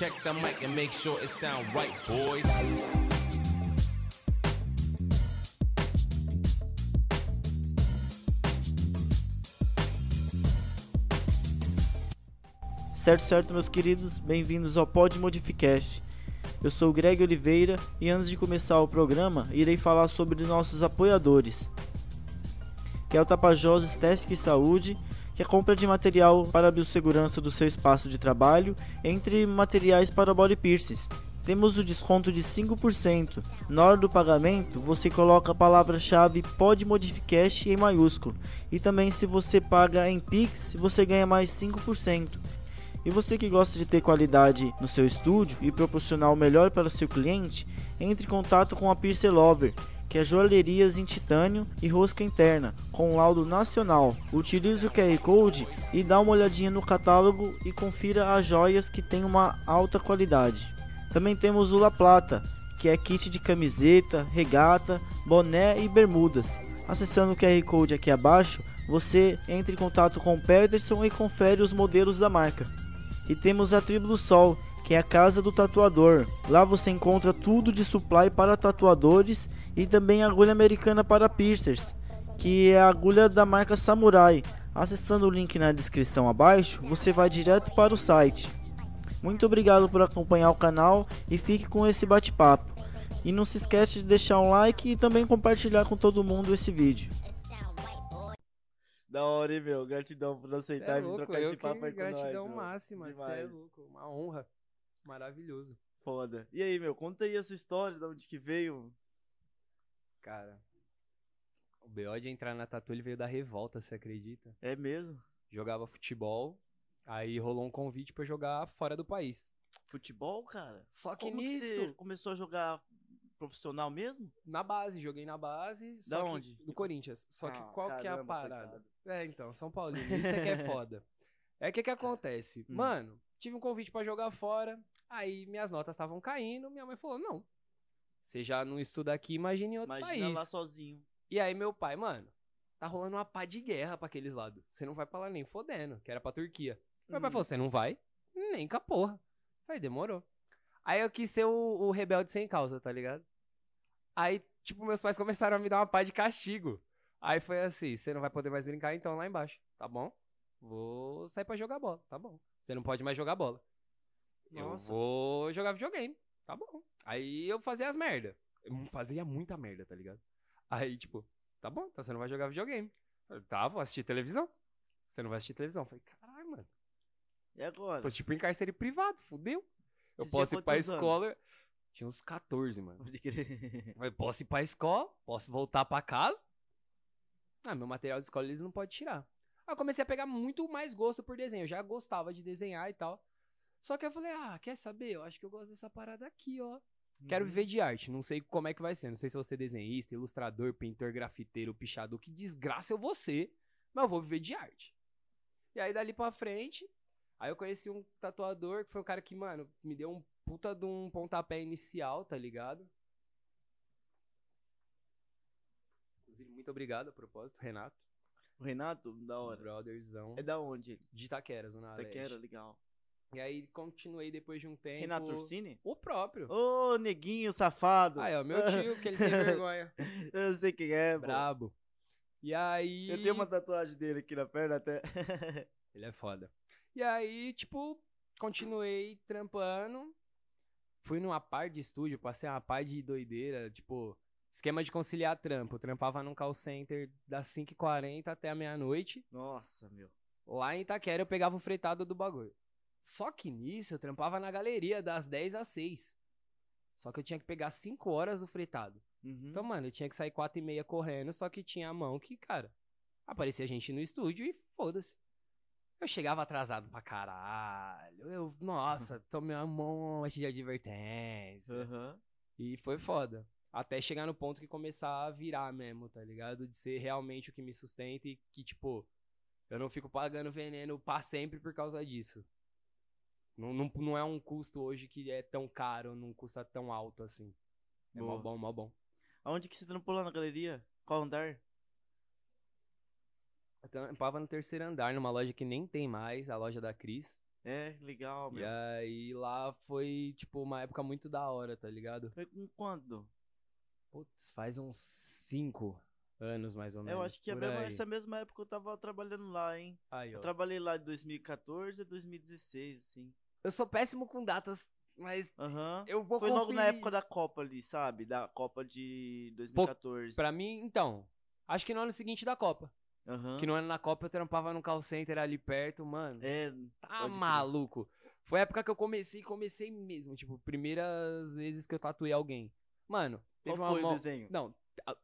Check the mic and make sure it sound right, boys. Certo, certo, meus queridos, bem-vindos ao Pod Modificast. Eu sou o Greg Oliveira e antes de começar o programa, irei falar sobre nossos apoiadores, que é o Tapajós Estética e Saúde, que é compra de material para a biossegurança do seu espaço de trabalho, entre materiais para body piercings. Temos o desconto de 5%. Na hora do pagamento, você coloca a palavra-chave PodModificast em maiúsculo. E também se você paga em Pix, você ganha mais 5%. E você que gosta de ter qualidade no seu estúdio e proporcionar o melhor para seu cliente, entre em contato com a Piercer Lover, que é joalherias em titânio e rosca interna, com laudo nacional. Utilize o QR Code e dá uma olhadinha no catálogo e confira as joias que têm uma alta qualidade. Também temos o La Plata, que é kit de camiseta, regata, boné e bermudas. Acessando o QR Code aqui abaixo, você entra em contato com o Pederson e confere os modelos da marca. E temos a Tribo do Sol, que é a casa do tatuador. Lá você encontra tudo de supply para tatuadores e também agulha americana para piercers, que é a agulha da marca Samurai. Acessando o link na descrição abaixo, você vai direto para o site. Muito obrigado por acompanhar o canal e fique com esse bate-papo. E não se esquece de deixar um like e também compartilhar com todo mundo esse vídeo. Da hora, hein, meu? Gratidão por aceitar é e vir louco, trocar eu esse papo aí com nós. Gratidão máxima, você é louco. Uma honra. Maravilhoso. Foda. E aí, meu? Conta aí a sua história, de onde que veio. Cara, o B.O. de entrar na Tatu, ele veio da revolta, você acredita? É mesmo? Jogava futebol, aí rolou um convite pra jogar fora do país. Futebol, cara? Só que Como nisso, você começou a jogar profissional mesmo? na base, joguei na base. Da só que- onde? Do Corinthians. Só Ah, que qual que é a caramba, parada? coitado. É, então, São Paulino, isso é que é foda. É que que acontece? Hum. Mano, tive um convite pra jogar fora, aí minhas notas estavam caindo, minha mãe falou, não, você já não estuda aqui, imagine em outro Imagina país. lá sozinho. E aí meu pai, mano, tá rolando uma pá de guerra pra aqueles lados. Você não vai pra lá nem fodendo, que era pra Turquia. Meu pai Hum. falou, você não vai? Nem com a porra. Falei, demorou. Aí eu quis ser o, o rebelde sem causa, tá ligado? Aí, tipo, meus pais começaram a me dar uma pá de castigo. Aí foi assim, você não vai poder mais brincar então lá embaixo, tá bom? Vou sair pra jogar bola, tá bom. Você não pode mais jogar bola. Eu Nossa. vou jogar videogame, tá bom. Aí eu fazia as merda. Eu fazia muita merda, tá ligado? Aí, tipo, tá bom, então você não vai jogar videogame. Eu, tá, vou assistir televisão. Você não vai assistir televisão. Eu falei, caralho, mano. E agora? Tô tipo em cárcere privado, fudeu. Eu Você posso ir pra quantos anos? escola. Tinha uns 14, mano. Pode crer. Eu posso ir pra escola, posso voltar pra casa. Ah, meu material de escola eles não podem tirar. Aí eu comecei a pegar muito mais gosto por desenho. Eu já gostava de desenhar e tal. Só que eu falei, ah, quer saber? Eu acho que eu gosto dessa parada aqui, ó. Quero Uhum. viver de arte. Não sei como é que vai ser. Não sei se vou ser desenhista, ilustrador, pintor, grafiteiro, pichador. Que desgraça eu vou ser. Mas eu vou viver de arte. E aí, dali pra frente, aí eu conheci um tatuador que foi um cara que, mano, me deu um puta de um pontapé inicial, tá ligado? Inclusive, muito obrigado a propósito, Renato. O Renato, da hora. Brotherzão. É da onde? ele? De Itaquera, Zona Taquera, Leste. legal. E aí, continuei depois de um tempo. Renato Orsini? O próprio. Ô, neguinho safado. Aí, ó, meu tio, que ele sem vergonha. Eu sei quem é, pô. Brabo. E aí. Eu tenho uma tatuagem dele aqui na perna até. Ele é foda. E aí, tipo, continuei trampando. Fui numa par de estúdio, passei uma par de doideira, tipo, esquema de conciliar trampo. Eu trampava num call center das 5h40 até a meia-noite. Nossa, meu. Lá em Itaquera eu pegava o fretado do bagulho. Só que nisso eu trampava na galeria das 10 às 6. Só que eu tinha que pegar 5 horas do fretado. Uhum. Então, mano, eu tinha que sair 4 e meia correndo, só que tinha a mão que, cara, aparecia gente no estúdio e foda-se. Eu chegava atrasado pra caralho. Eu, nossa, tomei um monte de advertência. Aham. E foi foda. Até chegar no ponto que começar a virar mesmo, tá ligado? De ser realmente o que me sustenta e que, tipo, eu não fico pagando veneno pra sempre por causa disso. Não, não, não é um custo hoje que é tão caro, não custa tão alto assim. É mó bom, mó bom. Aonde que você trampou lá na galeria? Qual andar? Eu trampava no terceiro andar, numa loja que nem tem mais, a loja da Cris. É, legal, E meu. aí lá foi, tipo, uma época muito da hora, tá ligado? Foi com quando? Putz, faz uns cinco anos mais ou menos. eu acho que é essa mesma época eu tava trabalhando lá, hein? Aí, Eu ó. trabalhei lá de 2014 a 2016, assim. Eu sou péssimo com datas, mas Aham. eu vou Foi logo na época da. Copa ali, sabe? Da Copa de 2014. Pra mim, então, acho que no ano seguinte da Copa. Aham. Que no ano da Copa eu trampava no call center ali perto, mano. É, Tá maluco. Foi a época que eu comecei, comecei mesmo. Tipo, primeiras vezes que eu tatuei alguém. Mano, qual teve uma foi o desenho? Não, a-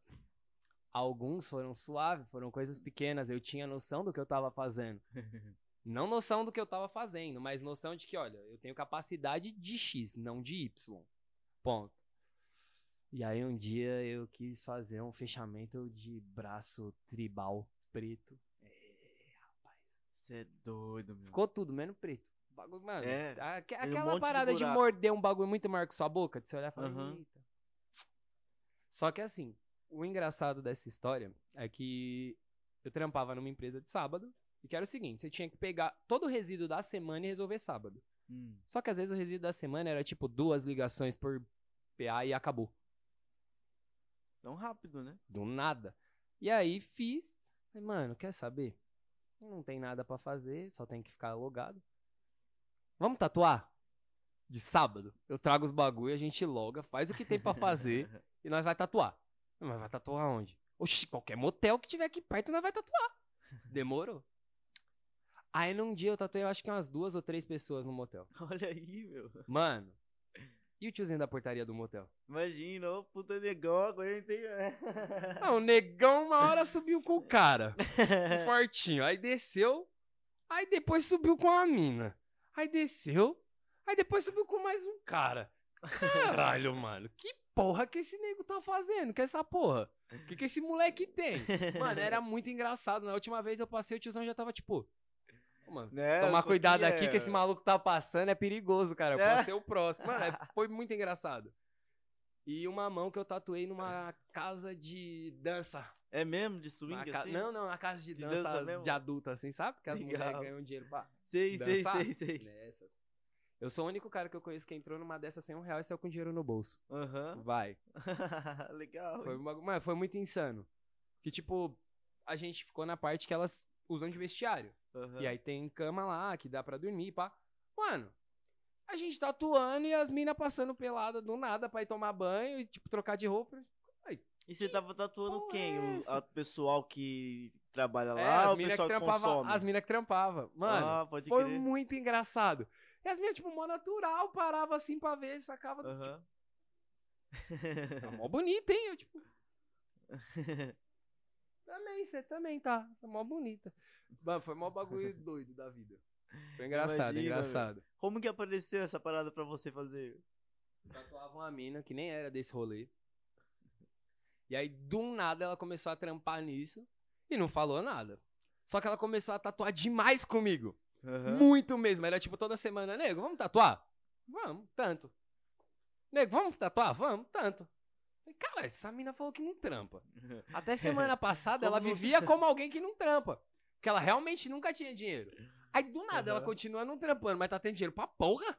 alguns foram suaves, foram coisas pequenas. Eu tinha noção do que eu tava fazendo. Não noção do que eu tava fazendo, mas noção de que, olha, eu tenho capacidade de X, não de Y. Ponto. E aí um dia eu quis fazer um fechamento de braço tribal preto. É, rapaz. Você é doido, meu. Ficou tudo, menos preto. Bagulho, mano. É, aque- um aquela de parada de, buraco. morder um bagulho muito maior que sua boca, de você olhar e falar, Aham. eita. Só que assim, o engraçado dessa história é que eu trampava numa empresa de sábado e que era o seguinte, você tinha que pegar todo o resíduo da semana e resolver sábado. Hum. Só que às vezes o resíduo da semana era tipo duas ligações por PA e acabou. Tão rápido, né? Do nada. E aí fiz. Mano, quer saber? Não tem nada pra fazer, só tem que ficar logado. Vamos tatuar? De sábado. Eu trago os bagulho, a gente loga, faz o que tem pra fazer e nós vai tatuar. Mas vai tatuar onde? Oxi, qualquer motel que tiver aqui perto, nós vai tatuar. Demorou. Aí num dia eu tatuei, eu acho que umas duas ou três pessoas no motel. Olha aí, meu. Mano. E o tiozinho da portaria do motel? Imagina, ô puta negão, aguentei. Ah, o negão uma hora subiu com o cara. um fortinho. Aí desceu. Aí depois subiu com a mina. Aí desceu. Aí depois subiu com mais um cara. Caralho, mano. Que porra que esse nego tá fazendo? Que essa porra? O que, que esse moleque tem? Mano, era muito engraçado. Na última vez eu passei, o tiozão já tava tipo. "Ô, Mano, Né, tomar cuidado que aqui é- que esse maluco tá passando é perigoso, cara. É. posso ser o próximo. Mano, é- foi muito engraçado. E uma mão que eu tatuei numa casa de dança. É mesmo de swing ca- assim? Não, não, na casa de, De dança, dança mesmo? de adulto, assim, sabe? Que as Legal. mulheres ganham dinheiro pra Sei, sei, dançar. sei, sei. nessas. Eu sou o único cara que eu conheço que entrou numa dessas sem um real e saiu com dinheiro no bolso. Aham. Vai. Legal. Foi, uma, mano, foi muito insano. Que, tipo, a gente ficou na parte que elas usam de vestiário. Aham. E aí tem cama lá que dá pra dormir, pá. Mano, a gente tá atuando e as minas passando pelada do nada pra ir tomar banho e, tipo, trocar de roupa. E você tava tatuando quem? é O pessoal que trabalha lá É, as o minas pessoal que que, trampava, consome? as minas que trampava. Mano, ah, Foi crer. muito engraçado. E as minhas, tipo, mó natural, parava assim pra ver, sacava. Aham. Tá mó bonita, hein? Eu, tipo. Também, você também tá. Tá mó bonita. Mano, foi mó bagulho doido da vida. Foi engraçado, Imagina, engraçado. Como que apareceu essa parada pra você fazer? Tatuava uma mina que nem era desse rolê. E aí, do nada, ela começou a trampar nisso e não falou nada. Só que ela começou a tatuar demais comigo. Aham. Muito mesmo. Era tipo toda semana, nego, vamos tatuar? Vamos, tanto. Nego, vamos tatuar? Vamos, tanto. Falei, Cara, essa mina falou que não trampa. Até semana passada ela vivia como alguém que não trampa. Porque ela realmente nunca tinha dinheiro. Aí do nada ela Aham. continua não trampando, mas tá tendo dinheiro pra porra.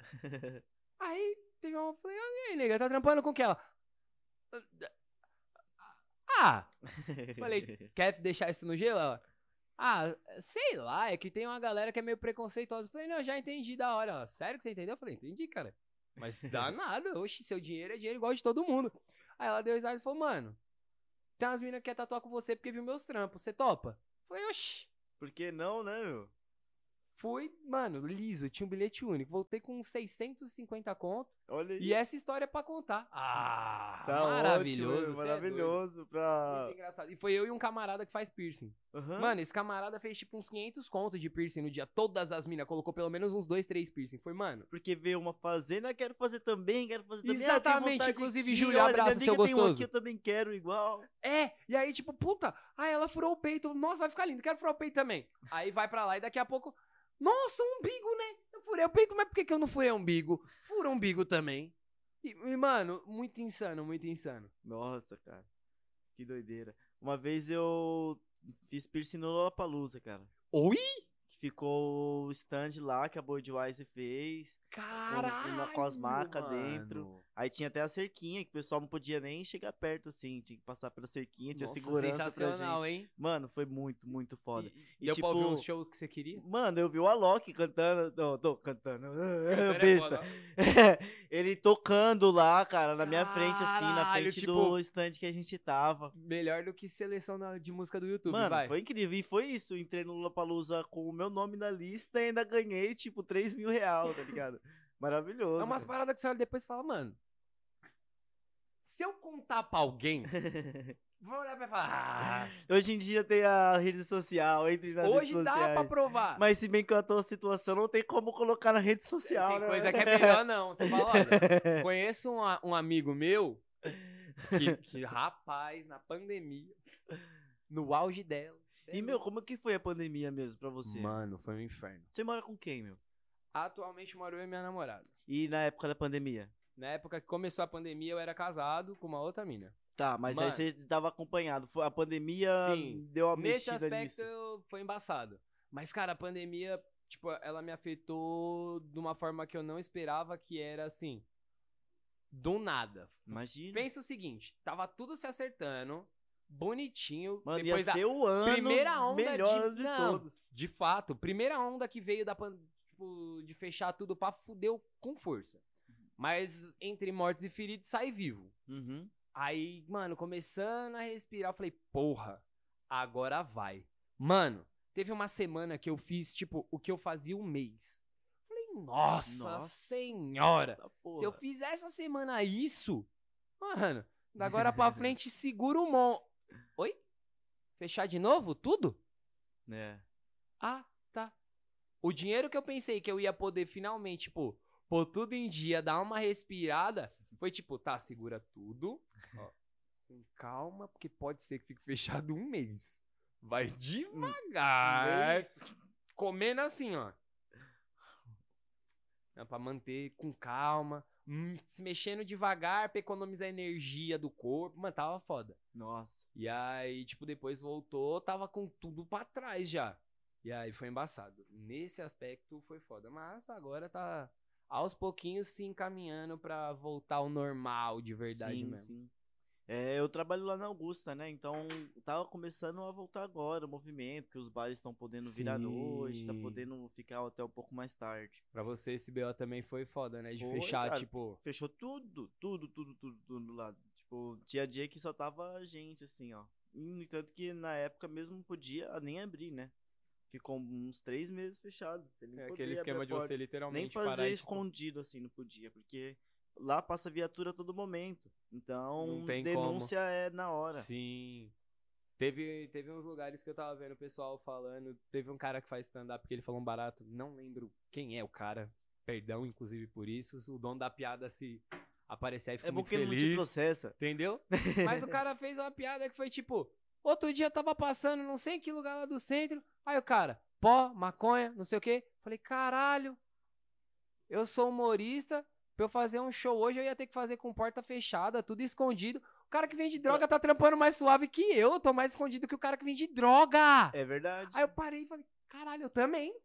Aí teve uma. Falei, "Ah, e aí, nega, tá trampando com o que ela? Ah! Falei, quer deixar isso no gelo? Ela, ah, sei lá, é que tem uma galera que é meio preconceituosa. Eu Falei, não, já entendi da hora. Ela, Sério que você entendeu? Eu falei, entendi, cara. Mas dá nada, oxe, seu dinheiro é dinheiro igual de todo mundo. Aí ela deu risada e falou, mano, tem umas meninas que quer tatuar com você porque viu meus trampos, você topa? Falei, oxi. Por que não, né, meu? Fui, mano, liso, tinha um bilhete único. Voltei com 650 conto. Olha aí. E essa história é pra contar. Ah, Tá maravilhoso. ótimo, é maravilhoso doido. pra... Muito engraçado. E foi eu e um camarada que faz piercing. Aham. Mano, esse camarada fez tipo uns 500 contos de piercing no dia. Todas as minas colocou pelo menos uns dois, três piercing. Foi, mano. Porque veio uma fazenda, quero fazer também, quero fazer também. Ah, Exatamente, vontade inclusive, olha, abraço, seu um gostoso. aqui, eu também quero igual. É, e aí, tipo, puta, aí ela furou o peito. Nossa, vai ficar lindo, quero furar o peito também. Aí vai pra lá e daqui a pouco. Nossa, um umbigo, né? Eu furei o peito, mas por que, que eu não furei o umbigo? Fura o umbigo também. E, e, mano, muito insano, muito insano. Nossa, cara. Que doideira. Uma vez eu fiz piercing no Lollapalooza, cara. Oi? ficou o stand lá que a Budweiser fez. Caralho! as marcas mano. dentro. Aí tinha até a cerquinha, que o pessoal não podia nem chegar perto assim, tinha que passar pela cerquinha, tinha Nossa, segurança pra sensacional, gente. hein? Mano, foi muito, muito foda. E- E, Deu pra ouvir tipo, um show que você queria? Mano, eu vi o Alok cantando. Tô, tô cantando. é Besta. foda. Ele tocando lá, cara, na minha frente, assim, na Caralho, frente tipo- do stand que a gente tava. Melhor do que seleção de música do YouTube, Mano, vai. foi incrível. E foi isso. Eu entrei no Lollapalooza com o meu nome na lista e ainda ganhei, tipo, 3 mil reais, tá ligado? Maravilhoso. É umas cara. paradas que você olha depois e fala, mano. Se eu contar pra alguém, vou olhar pra e falar. Hoje em dia tem a rede social, entre Ah, nas hoje redes dá sociais. pra provar. Mas se bem que eu tô a situação, não tem como colocar na rede social, Tem né? coisa que é melhor não. Você fala, olha, conheço um, um amigo meu que, que, rapaz, na pandemia, no auge dela. é E, meu, como que foi a pandemia mesmo pra você? Mano, foi um inferno. Você mora com quem, meu? Atualmente moro eu e minha namorada. E na época da pandemia? Na época que começou a pandemia, eu era casado com uma outra mina. Tá, mas Mano. aí você tava acompanhado. A pandemia Sim. deu uma Nesse mexida aspecto nisso. eu- foi embaçado. Mas, cara, a pandemia, tipo, ela me afetou de uma forma que eu não esperava, que era assim. Do nada. Imagina. Pensa o seguinte: tava tudo se acertando, bonitinho. Mano, depois ia ser o ano primeira onda melhor de, de não, todos. de fato, primeira onda que veio da pan- tipo, de fechar tudo pra fudeu com força. Mas entre mortos e feridos sai vivo. Uhum. Aí, mano, começando a respirar, eu falei, porra, agora vai. Mano, teve uma semana que eu fiz, tipo, o que eu fazia um mês. Falei, nossa, Nossa. senhora. Tá, Se eu fizer essa semana isso, mano, da agora pra frente segura o mon. Oi? Fechar de novo? Tudo? É. Ah, tá. O dinheiro que eu pensei que eu ia poder finalmente, tipo, pôr tudo em dia, dar uma respirada, foi tipo, tá, segura tudo. ó, com calma, porque pode ser que fique fechado um mês. Vai devagar. Mês. Comendo assim, ó. É pra manter com calma. hum, se mexendo devagar pra economizar energia do corpo. Mano, tava foda. Nossa. E aí, tipo, depois voltou, tava com tudo pra trás já. E aí foi embaçado. Nesse aspecto foi foda. Mas agora tá aos pouquinhos se encaminhando pra voltar ao normal de verdade sim, mesmo. sim. É, eu trabalho lá na Augusta, né? Então tava começando a voltar agora o movimento, que os bares estão podendo vir à noite, tá podendo ficar até um pouco mais tarde. Pra você, esse BO também foi foda, né? De Foi, fechar, cara. tipo. Fechou tudo, tudo, tudo, tudo, tudo lá. Tipo, tinha dia que só tava gente, assim, ó. No entanto que na época mesmo podia nem abrir, né? Ficou uns três meses fechado. Você nem É aquele esquema de você literalmente Nem fazer parar e, tipo, escondido, assim, não podia, porque lá passa viatura a todo momento. Então, denúncia é na hora. Sim. Teve, teve uns lugares que eu tava vendo o pessoal falando. Teve um cara que faz stand-up que ele falou um barato. Não lembro quem é o cara. Perdão, inclusive, por isso. O dono da piada se aparecer aí fica É muito que ele não te feliz. processa. Entendeu? Mas o cara fez uma piada que foi tipo: outro dia tava passando, não sei em que lugar lá do centro. Aí o cara, pó, maconha, não sei o quê. Falei, caralho, eu sou humorista. Pra eu fazer um show hoje, eu ia ter que fazer com porta fechada, tudo escondido. O cara que vende droga tá trampando mais suave que eu. Eu tô mais escondido que o cara que vende droga. É verdade. Aí eu parei e falei, caralho, eu também.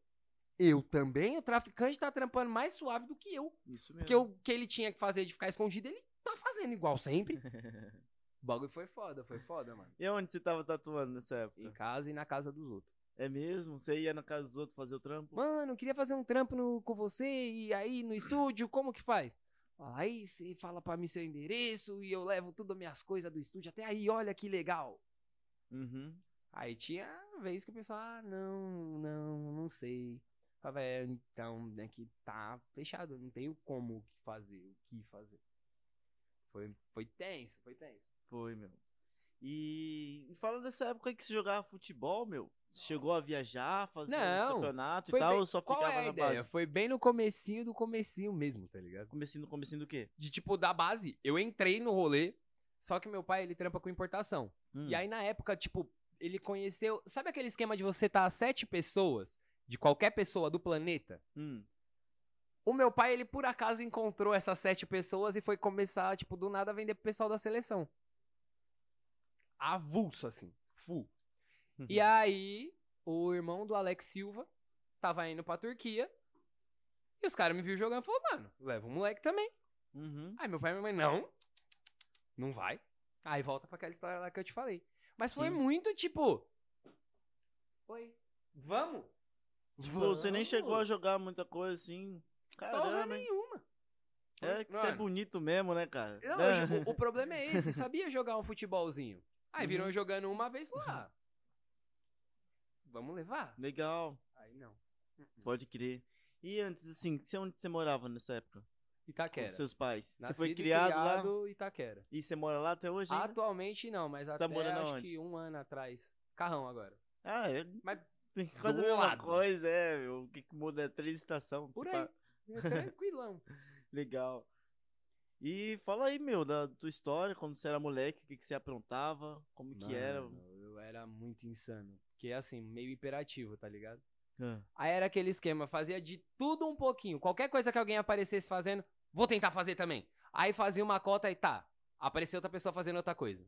Eu também? O traficante tá trampando mais suave do que eu. Isso mesmo. Porque o que ele tinha que fazer de ficar escondido, ele tá fazendo igual sempre. O bagulho foi foda, foi foda, mano. E onde você tava tatuando nessa época? Em casa e na casa dos outros. É mesmo? Você ia na casa dos outros fazer o trampo? Mano, queria fazer um trampo no- com você e aí no estúdio, como que faz? Aí você fala pra mim seu endereço e eu levo tudo as minhas coisas do estúdio até aí, olha que legal. Uhum. Aí tinha vez que o pessoal, ah, não, não, não sei. Falava, é, então, é que tá fechado, não tenho como fazer, o que fazer. Foi, foi tenso, foi tenso. Foi, meu. E, e fala dessa época que você jogava futebol, meu. Chegou a viajar, fazer Não, campeonato e tal, bem- ou só qual ficava é a na ideia? base? Foi bem no comecinho do comecinho mesmo, tá ligado? Comecinho, comecinho do quê? De tipo, da base, eu entrei no rolê, só que meu pai, ele trampa com importação. Hum. E aí, na época, tipo, ele conheceu... Sabe aquele esquema de você estar tá sete pessoas, de qualquer pessoa do planeta? Hum. O meu pai, ele por acaso encontrou essas sete pessoas e foi começar, tipo, do nada a vender pro pessoal da seleção. Avulso, assim. Full. E aí, o irmão do Alex Silva tava indo pra Turquia. E os caras me viram jogando e falaram, mano, leva o moleque também. Uhum. Aí meu pai e minha mãe, não, não vai. Aí volta pra aquela história lá que eu te falei. Mas foi Sim. muito tipo. Oi, vamos? Tipo, você nem Vamos. chegou a jogar muita coisa assim. Porra Caramba, hein? nenhuma. É que você é bonito mesmo, né, cara? Não, É. o, o problema é esse, sabia jogar um futebolzinho. Aí viram Uhum. eu jogando uma vez lá. Vamos levar? Legal, Aí não. pode crer. E antes, assim, você- onde você morava nessa época? Com Itaquera. seus pais? Você Nascido foi e criado, criado Itaquera. lá? E você mora lá até hoje ainda? Atualmente não, mas Tá até morando acho aonde? que um ano atrás. Carrão agora. Ah, é Mas tem quase a mesma lado. coisa, é. meu. O que que muda é três estações. Por aí. pá. Tranquilão. Legal. E fala aí, meu, da tua história, quando você era moleque, o que, que você aprontava, como que era. Mano, Eu era muito insano. Porque assim, meio hiperativo, tá ligado? Ah, Aí era aquele esquema, fazia de tudo um pouquinho. Qualquer coisa que alguém aparecesse fazendo, vou tentar fazer também. Aí fazia uma cota e tá. Apareceu outra pessoa fazendo outra coisa.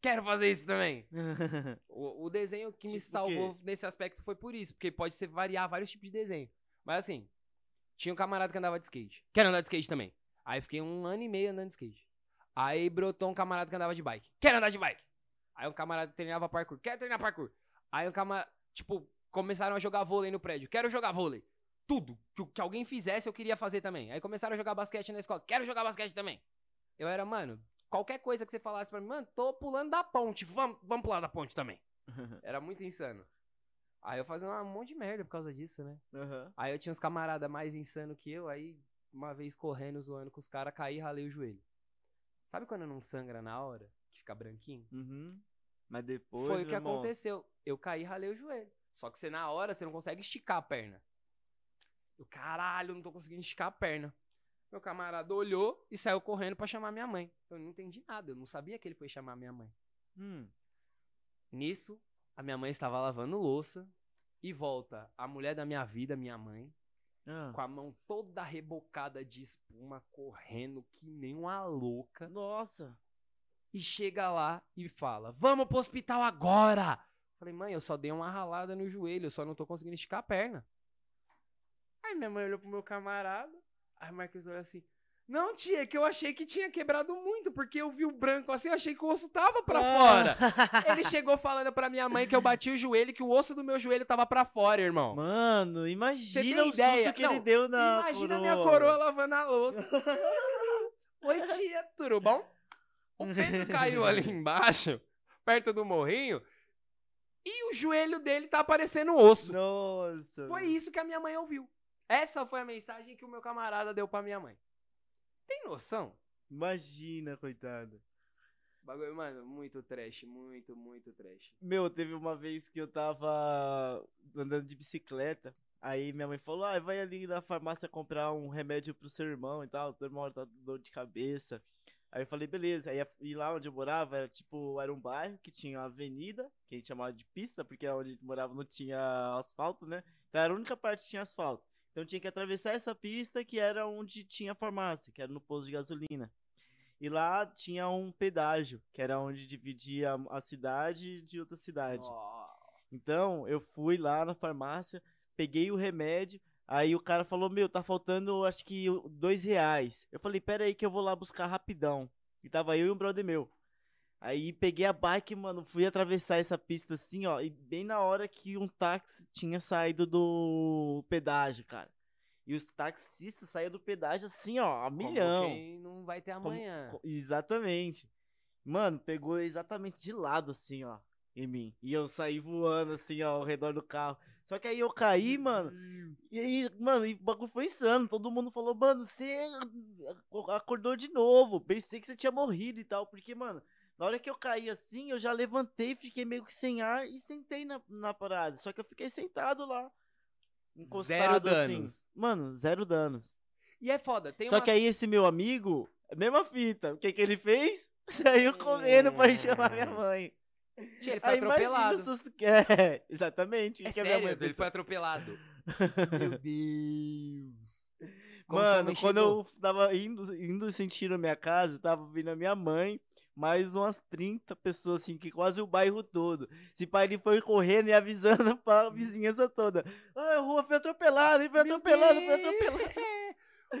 Quero fazer isso também. O, o desenho que me Tipo salvou nesse aspecto foi por isso, porque pode ser variar vários tipos de desenho. Mas assim, tinha um camarada que andava de skate. Quero andar de skate também. Aí fiquei um ano e meio andando de skate. Aí brotou um camarada que andava de bike. Quero andar de bike. Aí um camarada que treinava parkour. Quero treinar parkour. Aí um camarada, tipo, começaram a jogar vôlei no prédio. Quero jogar vôlei. Tudo que, o- que alguém fizesse eu queria fazer também. Aí começaram a jogar basquete na escola. Quero jogar basquete também. Eu era, mano, qualquer coisa que você falasse pra mim, mano, tô pulando da ponte. Vamos, vamos pular da ponte também. Era muito insano. Aí eu fazia um monte de merda por causa disso, né? Aham. Aí eu tinha uns camaradas mais insanos que eu, aí uma vez correndo, zoando com os caras, caí e ralei o joelho. Sabe quando não sangra na hora? Que fica branquinho? Uhum. Mas depois. Foi o que irmão, aconteceu. Eu caí e ralei o joelho. Só que você na hora, você não consegue esticar a perna. Eu, caralho, não tô conseguindo esticar a perna. Meu camarada olhou e saiu correndo pra chamar minha mãe. Eu não entendi nada, eu não sabia que ele foi chamar minha mãe. Hum. Nisso, a minha mãe estava lavando louça e volta a mulher da minha vida, minha mãe, Ah. com a mão toda rebocada de espuma, correndo que nem uma louca, Nossa. E chega lá e fala: Vamos pro hospital agora! Falei, mãe, eu só dei uma ralada no joelho, eu só não tô conseguindo esticar a perna. Aí minha mãe olhou pro meu camarada, aí o Marcos olhou assim. Não, tia, é que eu achei que tinha quebrado muito, porque eu vi o branco assim, eu achei que o osso tava pra Ah. fora. Ele chegou falando pra minha mãe que eu bati o joelho, que o osso do meu joelho tava pra fora, irmão. Mano, imagina o ideia? susto que Não, ele deu na. Imagina a minha coroa lavando a louça. Oi, tia, tudo bom? O Pedro caiu ali embaixo, perto do morrinho, e o joelho dele tá aparecendo osso. Nossa. Foi isso que a minha mãe ouviu. Essa foi a mensagem que o meu camarada deu pra minha mãe. Tem noção? Imagina, coitado. Bagulho, mano, muito trash, muito, muito trash. Meu, teve uma vez que eu tava andando de bicicleta. Aí minha mãe falou: Ah, vai ali na farmácia comprar um remédio pro seu irmão e tal. Teu irmão tá com dor de cabeça. Aí eu falei, beleza. Aí e lá onde eu morava era tipo, era um bairro que tinha uma avenida, que a gente chamava de pista, porque onde a gente morava não tinha asfalto, né? Então era a única parte que tinha asfalto. Então tinha que atravessar essa pista que era onde tinha farmácia, que era no posto de gasolina. E lá tinha um pedágio, que era onde dividia a cidade de outra cidade. Então, eu fui lá na farmácia, peguei o remédio, aí o cara falou, meu, tá faltando acho que dois reais. Eu falei, pera aí que eu vou lá buscar rapidão. E tava eu e um brother meu. Aí peguei a bike, mano, fui atravessar essa pista assim, ó, e bem na hora que um táxi tinha saído do pedágio, cara. E os taxistas saíram do pedágio assim, ó, a Como milhão. quem não vai ter Como- amanhã. co- Exatamente. Mano, pegou exatamente de lado, assim, ó, em mim. E eu saí voando, assim, ó, ao redor do carro. Só que aí eu caí, mano. E aí, mano, e o bagulho foi insano. Todo mundo falou, mano, você acordou de novo. Pensei que você tinha morrido e tal. Porque, mano, na hora que eu caí assim, eu já levantei, fiquei meio que sem ar e sentei na, na parada. Só que eu fiquei sentado lá. Encostado assim. danos. Mano, zero danos. E é foda, tem Só umas- que aí esse meu amigo, mesma fita. O que que ele fez? Saiu correndo pra ir chamar minha mãe. Tia, ele foi Aí imagina atropelado. o susto que é. Exatamente. É que sério, ele pensou. foi atropelado. Meu Deus. Como Mano, quando eu tava indo, indo sentir a minha casa, tava vindo a minha mãe, mais umas 30 pessoas, assim, que quase o bairro todo. Esse pai ele foi correndo e avisando pra vizinhança toda. Ah, a rua foi atropelada, ele foi Meu atropelado, foi Deus! atropelado.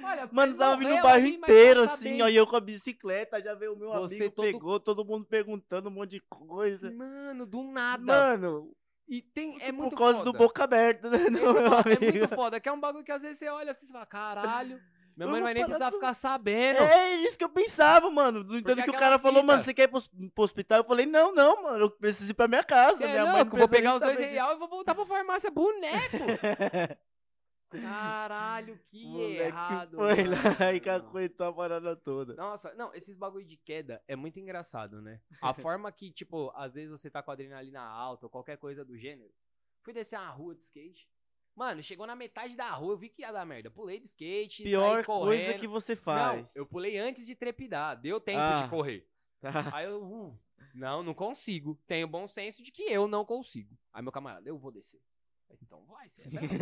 Olha, Mano, tava vindo o bairro inteiro, assim, ó, e eu com a bicicleta, já veio o meu Você amigo, todo- pegou, todo mundo perguntando um monte de coisa. Mano, do nada. Mano, E tem, é por muito causa foda. do boca aberta, né, É eu meu falo, é muito foda, que é um bagulho que às vezes você olha assim e fala, caralho, minha Eu mãe não vai nem precisar tudo. ficar sabendo. É isso que eu pensava, mano. No entanto que o cara falou, fita- mano, você quer ir pro, pro hospital? Eu falei, não, não, mano, eu preciso ir pra minha casa. É minha mãe não louco, vou pegar os dois saber disso." reais e vou voltar pra farmácia boneco. Caralho, que Moleque errado. foi mano. lá e cacuetou a parada toda. Nossa, não, esses bagulho de queda é muito engraçado, né? A forma que, tipo, às vezes você tá com a adrenalina alta ou qualquer coisa do gênero. Fui descer uma rua de skate. Mano, chegou na metade da rua, eu vi que ia dar merda. Pulei do skate, Pior saí correndo. coisa que você faz. Não, eu pulei antes de trepidar. Deu tempo Ah. de correr. Tá. Aí eu, uh, não, não consigo. Tenho bom senso de que eu não consigo. Aí meu camarada, eu vou descer. Então vai, você é bravo.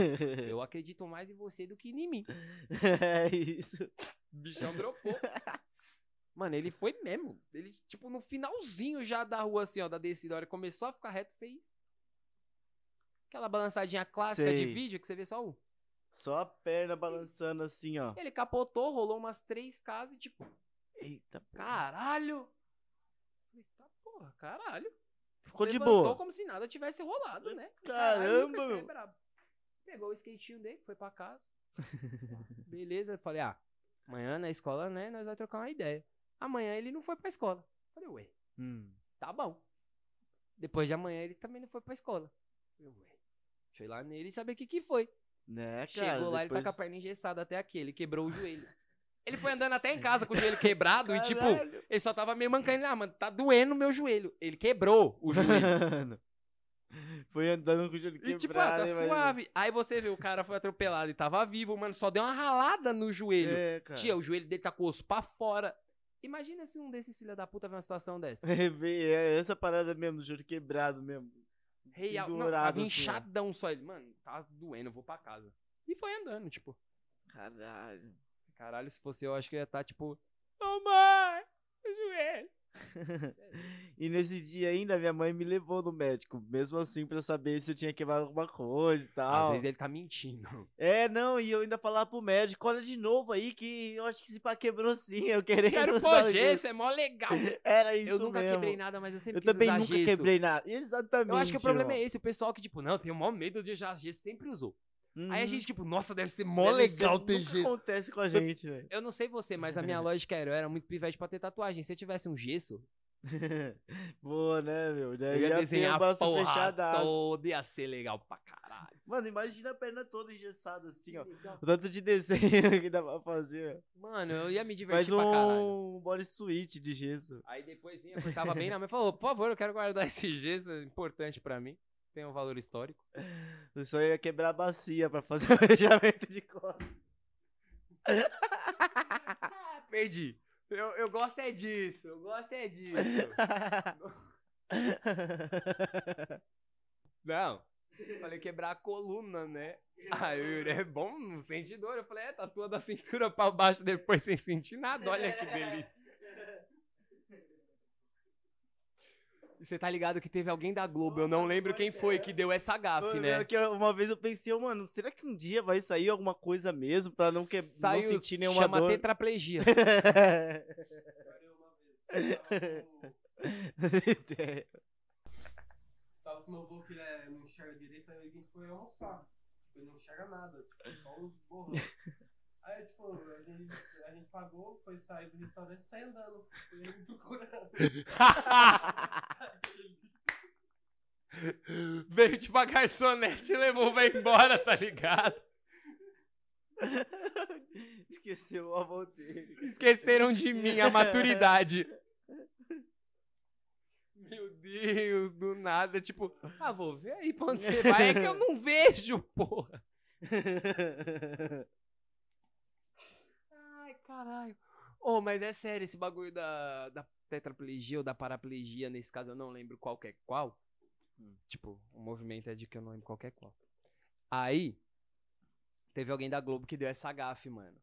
Eu acredito mais em você do que em mim. é isso. O bichão dropou. Mano, ele foi mesmo. Ele, tipo, no finalzinho já da rua, assim, ó, da descida, a hora começou a ficar reto, fez. Aquela balançadinha clássica de Sei. vídeo que você vê só um. Só a perna balançando assim, ó. Ele capotou, rolou umas três casas e, tipo, Eita, caralho. Tá porra, caralho. Ficou de boa. como se nada tivesse rolado, né? Caramba, Lucas, você é meu. Pegou o skatinho dele, foi pra casa. Beleza, falei, ah, amanhã na escola, né, nós vamos trocar uma ideia. Amanhã ele não foi pra escola. Falei, ué, Hum. tá bom. Depois de amanhã ele também não foi pra escola. Falei, ué, deixa eu ir lá nele e saber o que que foi. Né, cara? Chegou lá, ele tá depois- com a perna engessada até aqui, ele quebrou o joelho. Ele foi andando até em casa com o joelho quebrado e, tipo, ele só tava meio mancando. Ah, mano, tá doendo o meu joelho. Ele quebrou o joelho. Foi andando com o joelho E tipo, quebrado. ah, tá suave. Aí você vê, o cara foi atropelado e tava vivo, mano, só deu uma ralada no joelho. É, cara. Tia, o joelho dele tá com o osso pra fora. Imagina se um desses filha da puta vê uma situação dessa. É essa parada mesmo, do joelho quebrado mesmo. Real, não, tava assim, inchadão só ele. Mano, tá doendo, eu vou pra casa. E foi andando, tipo. Caralho. Caralho, se fosse eu, acho que eu ia estar, tipo... Ô, mãe, meu joelho. E nesse dia ainda, minha mãe me levou no médico, mesmo assim, pra saber se eu tinha quebrado alguma coisa e Às tal. vezes ele tá mentindo. É, não, e eu ainda falava pro médico, olha de novo aí, que eu acho que esse pá quebrou sim, eu queria Quero pôr o gesso, é mó legal. Era isso eu nunca mesmo. quebrei nada, mas eu sempre Eu também nunca gesso. quebrei nada. Exatamente. Eu acho que o problema irmão. é esse, o pessoal que, tipo, não, tenho mó medo de usar gesso, sempre usou. Aí a Uhum. gente, tipo, nossa, deve ser mó Deve ser- legal ter nunca gesso. acontece com a gente, velho. Eu não sei você, mas a minha lógica era, eu era muito pivete pra ter tatuagem. Se eu tivesse um gesso, Boa, né, meu? eu ia ter desenhar a braço porra fechadaço. toda, ia ser legal pra caralho. Mano, imagina a perna toda engessada assim, ó. O tanto de desenho que dá pra fazer. ó. Mano, eu ia me divertir Faz pra caralho. um body suite de gesso. Aí depois vinha, cortava bem na mão e falou, por favor, eu quero guardar esse gesso, é importante pra mim. Tem um valor histórico. Eu só ia quebrar a bacia pra fazer o fechamento de costas. Ah, perdi. Eu, eu gosto é disso, eu gosto é disso. Não. Falei quebrar a coluna, né? Aí o é bom, não sente dor. Eu falei, é, tatua da cintura pra baixo depois sem sentir nada. Olha que delícia. Você tá ligado que teve alguém da Globo, eu não lembro quem foi, que deu essa gafe, Mano, né? é que uma vez eu pensei, mano, será que um dia vai sair alguma coisa mesmo pra não, que... não Saiu, sentir nenhuma chama dor? tetraplegia. Tava com meu avô que ele é- não enxerga direito, aí ele foi almoçar. Tipo, ele não enxerga nada, só os borrões. Aí, tipo, a gente, a gente pagou, foi sair do restaurante e saiu andando. Ele me procurando. Veio tipo a garçonete e levou, vai embora, tá ligado? Esqueceu o avô dele. Esqueceram de mim a maturidade. Meu Deus, do nada, tipo, ah, vou ver aí pra onde você vai. É que eu não vejo, porra. Caralho. Ô, mas é sério, esse bagulho da, da tetraplegia ou da paraplegia, nesse caso eu não lembro qual que é qual. Tipo, o movimento é de que eu não lembro qual que é qual. Aí, teve alguém da Globo que deu essa gafe, mano.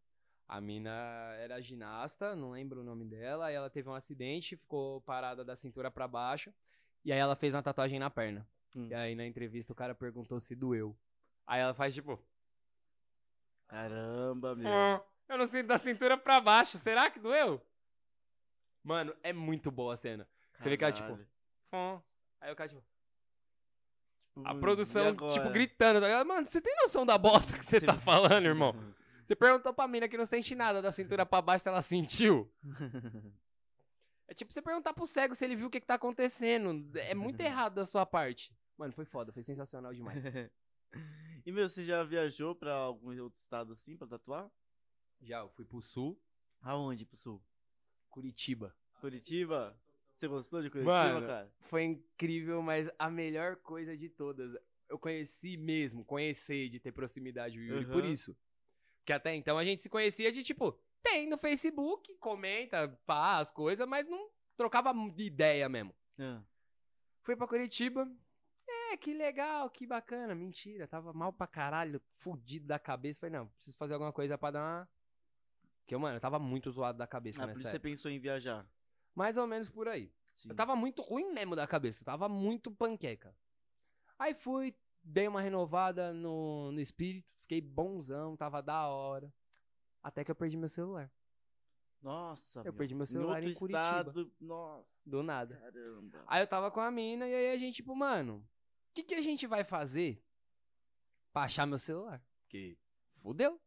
A mina era ginasta, não lembro o nome dela, aí ela teve um acidente, ficou parada da cintura pra baixo, e aí ela fez uma tatuagem na perna. Hum. E aí na entrevista o cara perguntou se doeu. Aí ela faz tipo, Caramba, meu. "Fã, eu não sinto da cintura pra baixo, será que doeu? Mano, é muito boa a cena. Você vê que ela, tipo, Caralho. Aí o cara tipo, Tipo, a produção, tipo, gritando, tá ligado? Mano, você tem noção da bosta que você tá falando, irmão? Você perguntou pra mina que não sente nada da cintura pra baixo se ela sentiu. É tipo você perguntar pro cego se ele viu o que, que tá acontecendo. É muito errado da sua parte. Mano, foi foda, foi sensacional demais. e, meu, você já viajou pra algum outro estado assim pra tatuar? Já, eu fui pro sul, Aonde pro sul? Curitiba. Curitiba? Você gostou de Curitiba, Mano, cara? Foi incrível, mas a melhor coisa de todas. Eu conheci mesmo, conhecer de ter proximidade com o Yuri por Aham. isso. Porque até então a gente se conhecia de tipo, tem no Facebook, comenta, pá, as coisas, mas não trocava de ideia mesmo. Ah, Fui pra Curitiba. É, que legal, que bacana. Mentira, tava mal pra caralho, fudido da cabeça. Falei, não, preciso fazer alguma coisa pra dar uma. Porque, mano, eu tava muito zoado da cabeça Ah, por isso você época. pensou em viajar. Mais ou menos por aí. Sim. Eu tava muito ruim mesmo da cabeça, eu tava muito panqueca. Aí fui, dei uma renovada no, no espírito, fiquei bonzão, tava da hora. Até que eu perdi meu celular. Nossa, Eu perdi meu celular em Curitiba. estado, Nossa. Do nada. Caramba. Aí eu tava com a mina e aí a gente, tipo, mano, o que, que a gente vai fazer pra achar meu celular? Porque fudeu.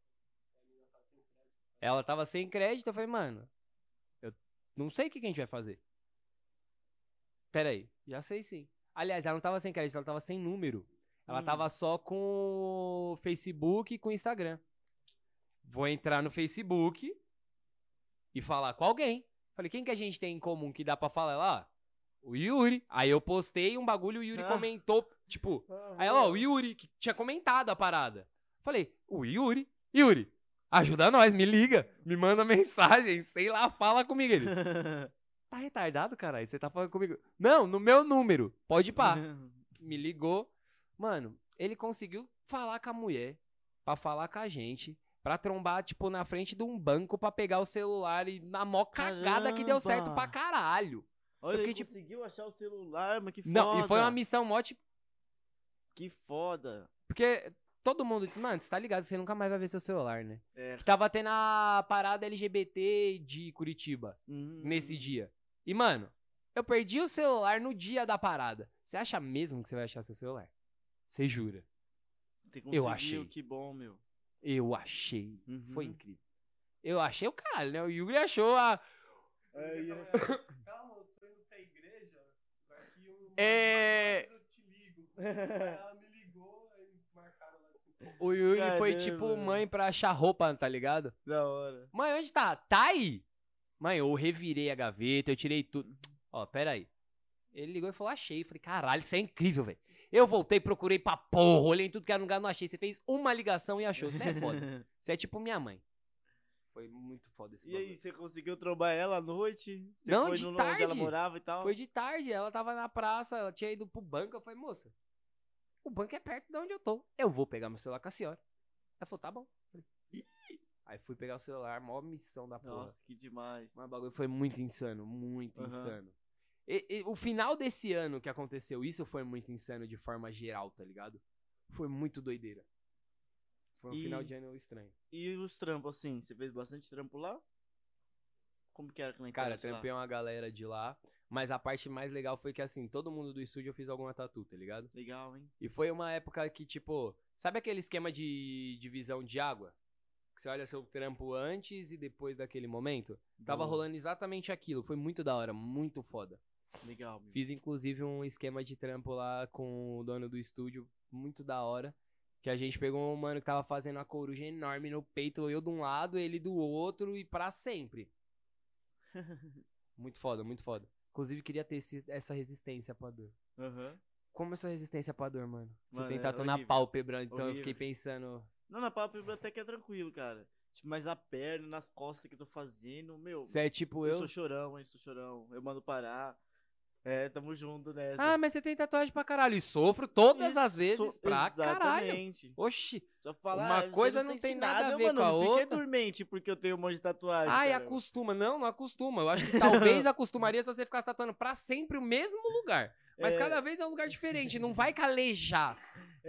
Ela tava sem crédito, eu falei, mano, eu não sei o que, que a gente vai fazer. Pera aí, já sei sim. Aliás, ela não tava sem crédito, ela tava sem número. Ela Hum. tava só com o Facebook e com o Instagram. Vou entrar no Facebook e falar com alguém. Falei, quem que a gente tem em comum que dá pra falar lá? O Yuri. Aí eu postei um bagulho, o Yuri Ah. comentou, tipo, aí ela, ó, o Yuri, que tinha comentado a parada. Falei, o Yuri? Yuri, ajuda nós, me liga, me manda mensagem, sei lá, fala comigo. Ele, tá retardado, caralho? Você tá falando comigo? Não, no meu número, pode ir pá. Me ligou. Mano, ele conseguiu falar com a mulher, pra falar com a gente, pra trombar, tipo, na frente de um banco pra pegar o celular e na mó cagada que deu certo Caramba. pra caralho. Olha, fiquei ele tipo- conseguiu achar o celular, mas que foda. Não, e foi uma missão mó, tipo, Que foda. porque todo mundo, mano, você tá ligado, você nunca mais vai ver seu celular, né? É. Que tava tendo a parada LGBT de Curitiba Hum. nesse dia. E, mano, eu perdi o celular no dia da parada. Você acha mesmo que você vai achar seu celular? Você jura? Você eu achei. Que bom, meu. Eu achei. Uhum. Foi incrível. Eu achei o caralho, né? O Yuri achou a. Calma, eu tô indo pra igreja. Daqui um. É. Eu te ligo. Aí ela me ligou, aí marcaram lá assim. O Yuri foi tipo velho. mãe pra achar roupa, tá ligado? Da hora. Mãe, onde tá? Tá aí! Mãe, eu revirei a gaveta, eu tirei tudo. Ó, pera aí. Ele ligou e falou, achei. Eu falei, caralho, isso é incrível, velho. Eu voltei, procurei pra porra, olhei em tudo que era lugar, não achei. Você fez uma ligação e achou. Você é foda. Você é tipo minha mãe. Foi muito foda esse E aí, bagulho. você conseguiu trombar ela à noite? Você Não, foi de no onde ela tarde. morava e tal? Foi de tarde, ela tava na praça, ela tinha ido pro banco. Eu falei, moça, o banco é perto de onde eu tô. Eu vou pegar meu celular com a senhora. Ela falou, tá bom. Aí fui pegar o celular, maior missão da porra. Nossa, que demais. Mas o bagulho foi muito insano, muito Aham. insano. E- e o final desse ano que aconteceu isso foi muito insano de forma geral, tá ligado? Foi muito doideira. Foi um E- final de ano estranho. E os trampos, assim? Você fez bastante trampo lá? Como que era na Cara, lá? trampei uma galera de lá, mas a parte mais legal foi que assim, todo mundo do estúdio eu fiz alguma tatu, tá ligado? Legal, hein? E foi uma época que, tipo, sabe aquele esquema de divisão de água? Que você olha seu trampo antes e depois daquele momento? Tava Do- rolando exatamente aquilo. Foi muito da hora, muito foda. Legal, meu. Fiz inclusive um esquema de trampo lá com o dono do estúdio, muito da hora. Que a gente pegou um mano que tava fazendo uma coruja enorme no peito, eu de um lado, ele do outro e pra sempre. Muito foda, muito foda. Inclusive queria ter esse- essa resistência pra dor. Aham. Como é sua resistência pra dor, mano? Você Mano, tem é tatu na horrível. pálpebra, então eu Horrível. fiquei pensando. Não, na pálpebra até que é tranquilo, cara. Tipo, mas a perna, nas costas que eu tô fazendo, meu. Você é tipo eu eu? sou chorão, hein? Sou chorão. Eu mando parar. É, tamo junto nessa. Ah, mas você tem tatuagem pra caralho. E sofro todas as Isso, vezes pra caralho. Exatamente. Oxi. Só falar, Uma ah, coisa não sente tem nada a eu, ver mano, com a não fiquei outra. dormente porque eu tenho um monte de tatuagem. Ai, cara. acostuma. Não, não acostuma. Eu acho que talvez acostumaria se você ficasse tatuando pra sempre o mesmo lugar. Mas É. cada vez é um lugar diferente. Não vai calejar.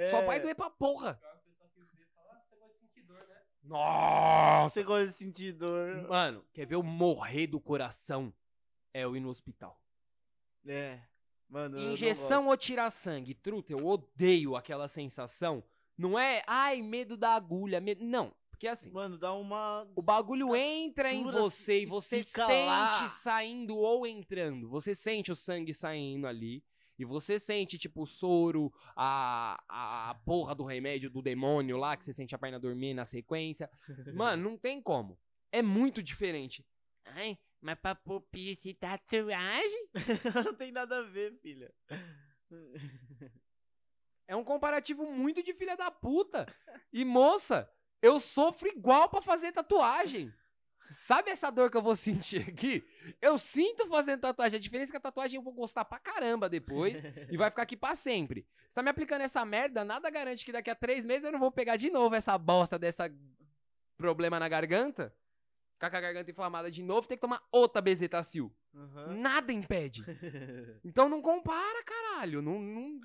Só É, vai doer pra porra. Pior que o pessoal que vê fala, ah, você gosta de sentir dor, né? Nossa. Você gosta de sentir dor. Mano, quer ver eu morrer do coração? É eu ir no hospital. É. Mano, Injeção ou tirar sangue? Truta, eu odeio aquela sensação. Não é, ai, medo da agulha. medo- Não. Porque assim, gosto. Mano, dá uma. o bagulho entra em você e e você sente lá. saindo ou entrando. Você sente o sangue saindo ali. E você sente, tipo, o soro, a, a, porra do remédio do demônio lá, que você sente a perna dormir na sequência. Mano, não tem como. É muito diferente. Ai, mas pra pôr piercing e tatuagem? não tem nada a ver, filha. É um comparativo muito de filha da puta. E moça, eu sofro igual pra fazer tatuagem. Sabe essa dor que eu vou sentir aqui? Eu sinto fazendo tatuagem. A diferença é que a tatuagem eu vou gostar pra caramba depois e vai ficar aqui pra sempre. Você tá me aplicando essa merda, nada garante que daqui a três meses eu não vou pegar de novo essa bosta dessa problema na garganta. Ficar com a garganta inflamada de novo, ter que tomar outra bezetacil. Aham. Nada impede. Então não compara, caralho. Não, não-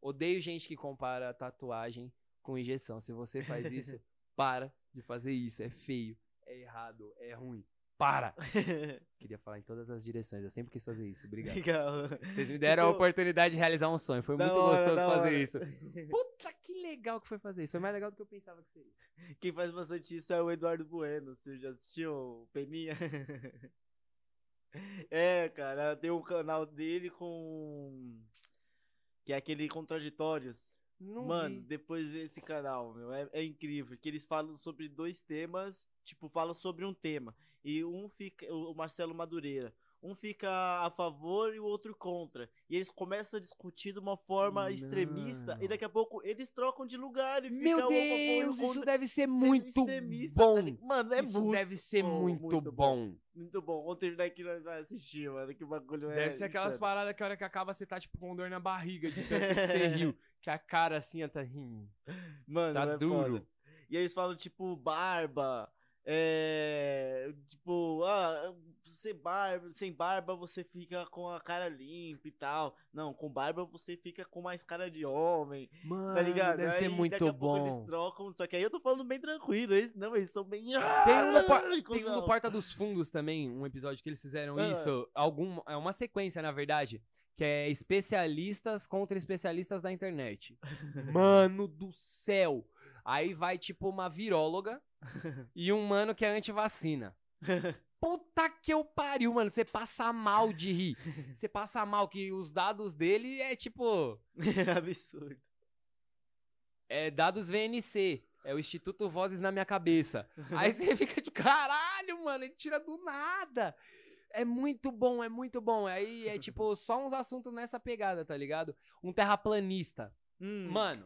Odeio gente que compara tatuagem com injeção. Se você faz isso, para de fazer isso. É feio, é errado, é ruim. Para! Queria falar em todas as direções. Eu sempre quis fazer isso. Obrigado. Legal. Vocês me deram a Ficou oportunidade de realizar um sonho. Foi da muito hora, gostoso fazer hora. isso. Puta que legal que foi fazer isso. Foi mais legal do que eu pensava que seria. Quem faz bastante isso é o Eduardo Bueno. Você já assistiu Peninha? é, cara, tem um canal dele com. Que é aquele Contraditórios. Não Mano, vi. depois desse canal, meu, é, é incrível. Que eles falam sobre dois temas, tipo, falam sobre um tema. E um fica, o Marcelo Madureira, um fica a favor e o outro contra. E eles começam a discutir de uma forma extremista. Não. E daqui a pouco eles trocam de lugar e Meu fica a favor Deus, isso deve ser muito extremista, tá bom. Mano, é isso muito, deve ser bom, muito, muito bom. muito bom. Vamos terminar aqui nós vamos assistir, mano. Que bagulho é. Deve ser aquelas insano. paradas que a hora que acaba você tá, tipo, com dor na barriga de tanto que você riu. Que a cara assim, tá rindo. Mano, Tá é duro. foda. E aí eles falam, tipo, barba. É. Tipo, ah, sem barba, sem barba você fica com a cara limpa e tal. Não, com barba você fica com mais cara de homem, Mano, tá ligado? deve Aí, ser muito pouco Eles bom. trocam, só que aí eu tô falando bem tranquilo. Eles, não, eles são bem. Tem um, no por- tem um no. Porta dos Fundos também, um episódio que eles fizeram Ah. isso. Algum, é uma sequência, na verdade. Que é especialistas contra especialistas da internet. Mano do céu! Aí vai, tipo, uma viróloga e um mano que é antivacina. Puta que eu pariu, mano. Você passa mal de rir. Você passa mal, que os dados dele é tipo. Absurdo. É dados VNC. É o Instituto Vozes na minha cabeça. Aí você fica de caralho, mano. Ele tira do nada. É muito bom, é muito bom. Aí é tipo só uns assuntos nessa pegada, tá ligado? Um terraplanista. Hum. Mano,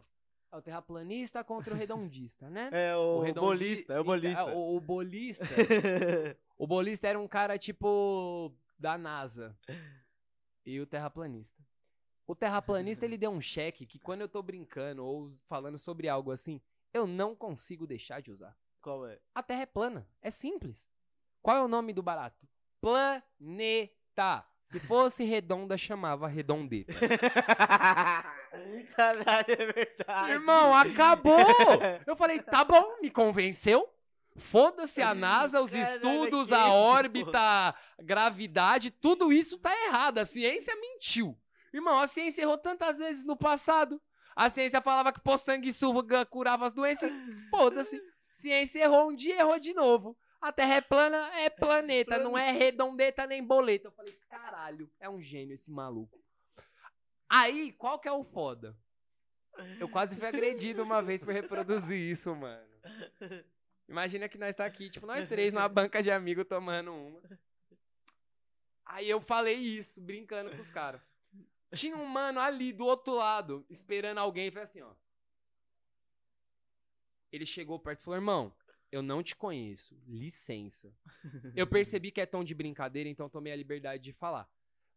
é o terraplanista contra o redondista, né? É o, redondi- bolista, é o bolista. É, o, o bolista. o bolista era um cara tipo da NASA. E o terraplanista. O terraplanista ele deu um cheque que quando eu tô brincando ou falando sobre algo assim, eu não consigo deixar de usar. Qual é? A Terra é plana, é simples. Qual é o nome do barato? Planeta. Se fosse redonda, chamava redondeta. Caralho, é verdade. Irmão, acabou! Eu falei, tá bom, me convenceu. Foda-se a NASA, os Caralho, estudos, a isso, órbita, a gravidade, tudo isso tá errado. A ciência mentiu. Irmão, a ciência errou tantas vezes no passado. A ciência falava que pôr sanguessuga curava as doenças. Foda-se. Ciência errou um dia, errou de novo. A Terra é plana, é planeta, não é redondeta nem boleta. Eu falei, caralho, é um gênio esse maluco. Aí, qual que é o foda? Eu quase fui agredido uma vez por reproduzir isso, mano. Imagina que nós tá aqui, tipo, nós três numa banca de amigo tomando uma. Aí eu falei isso, brincando com os caras. Tinha um mano ali do outro lado, esperando alguém, e foi assim, ó. Ele chegou perto e falou: irmão, eu não te conheço, licença. Eu percebi que é tom de brincadeira, então tomei a liberdade de falar.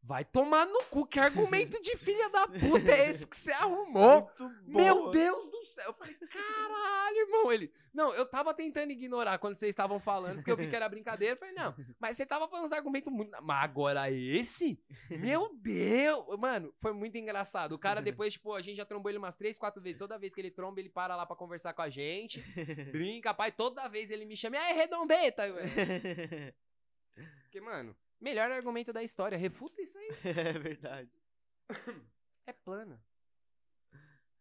Vai tomar no cu, que argumento de filha da puta é esse que você arrumou? Muito Meu. Deus do céu! Eu falei, caralho, irmão. Ele. Não, eu tava tentando ignorar quando vocês estavam falando, porque eu vi que era brincadeira. Eu falei, não, mas você tava falando uns argumentos muito. Mas agora esse? Meu Deus! Mano, foi muito engraçado. O cara depois, tipo, a gente já trombou ele umas três, quatro vezes. Toda vez que ele tromba, ele para lá pra conversar com a gente. Brinca, pai. Toda vez ele me chama, aí, redondeta! velho?" Porque, mano, melhor argumento da história. Refuta isso aí. é verdade. É plana.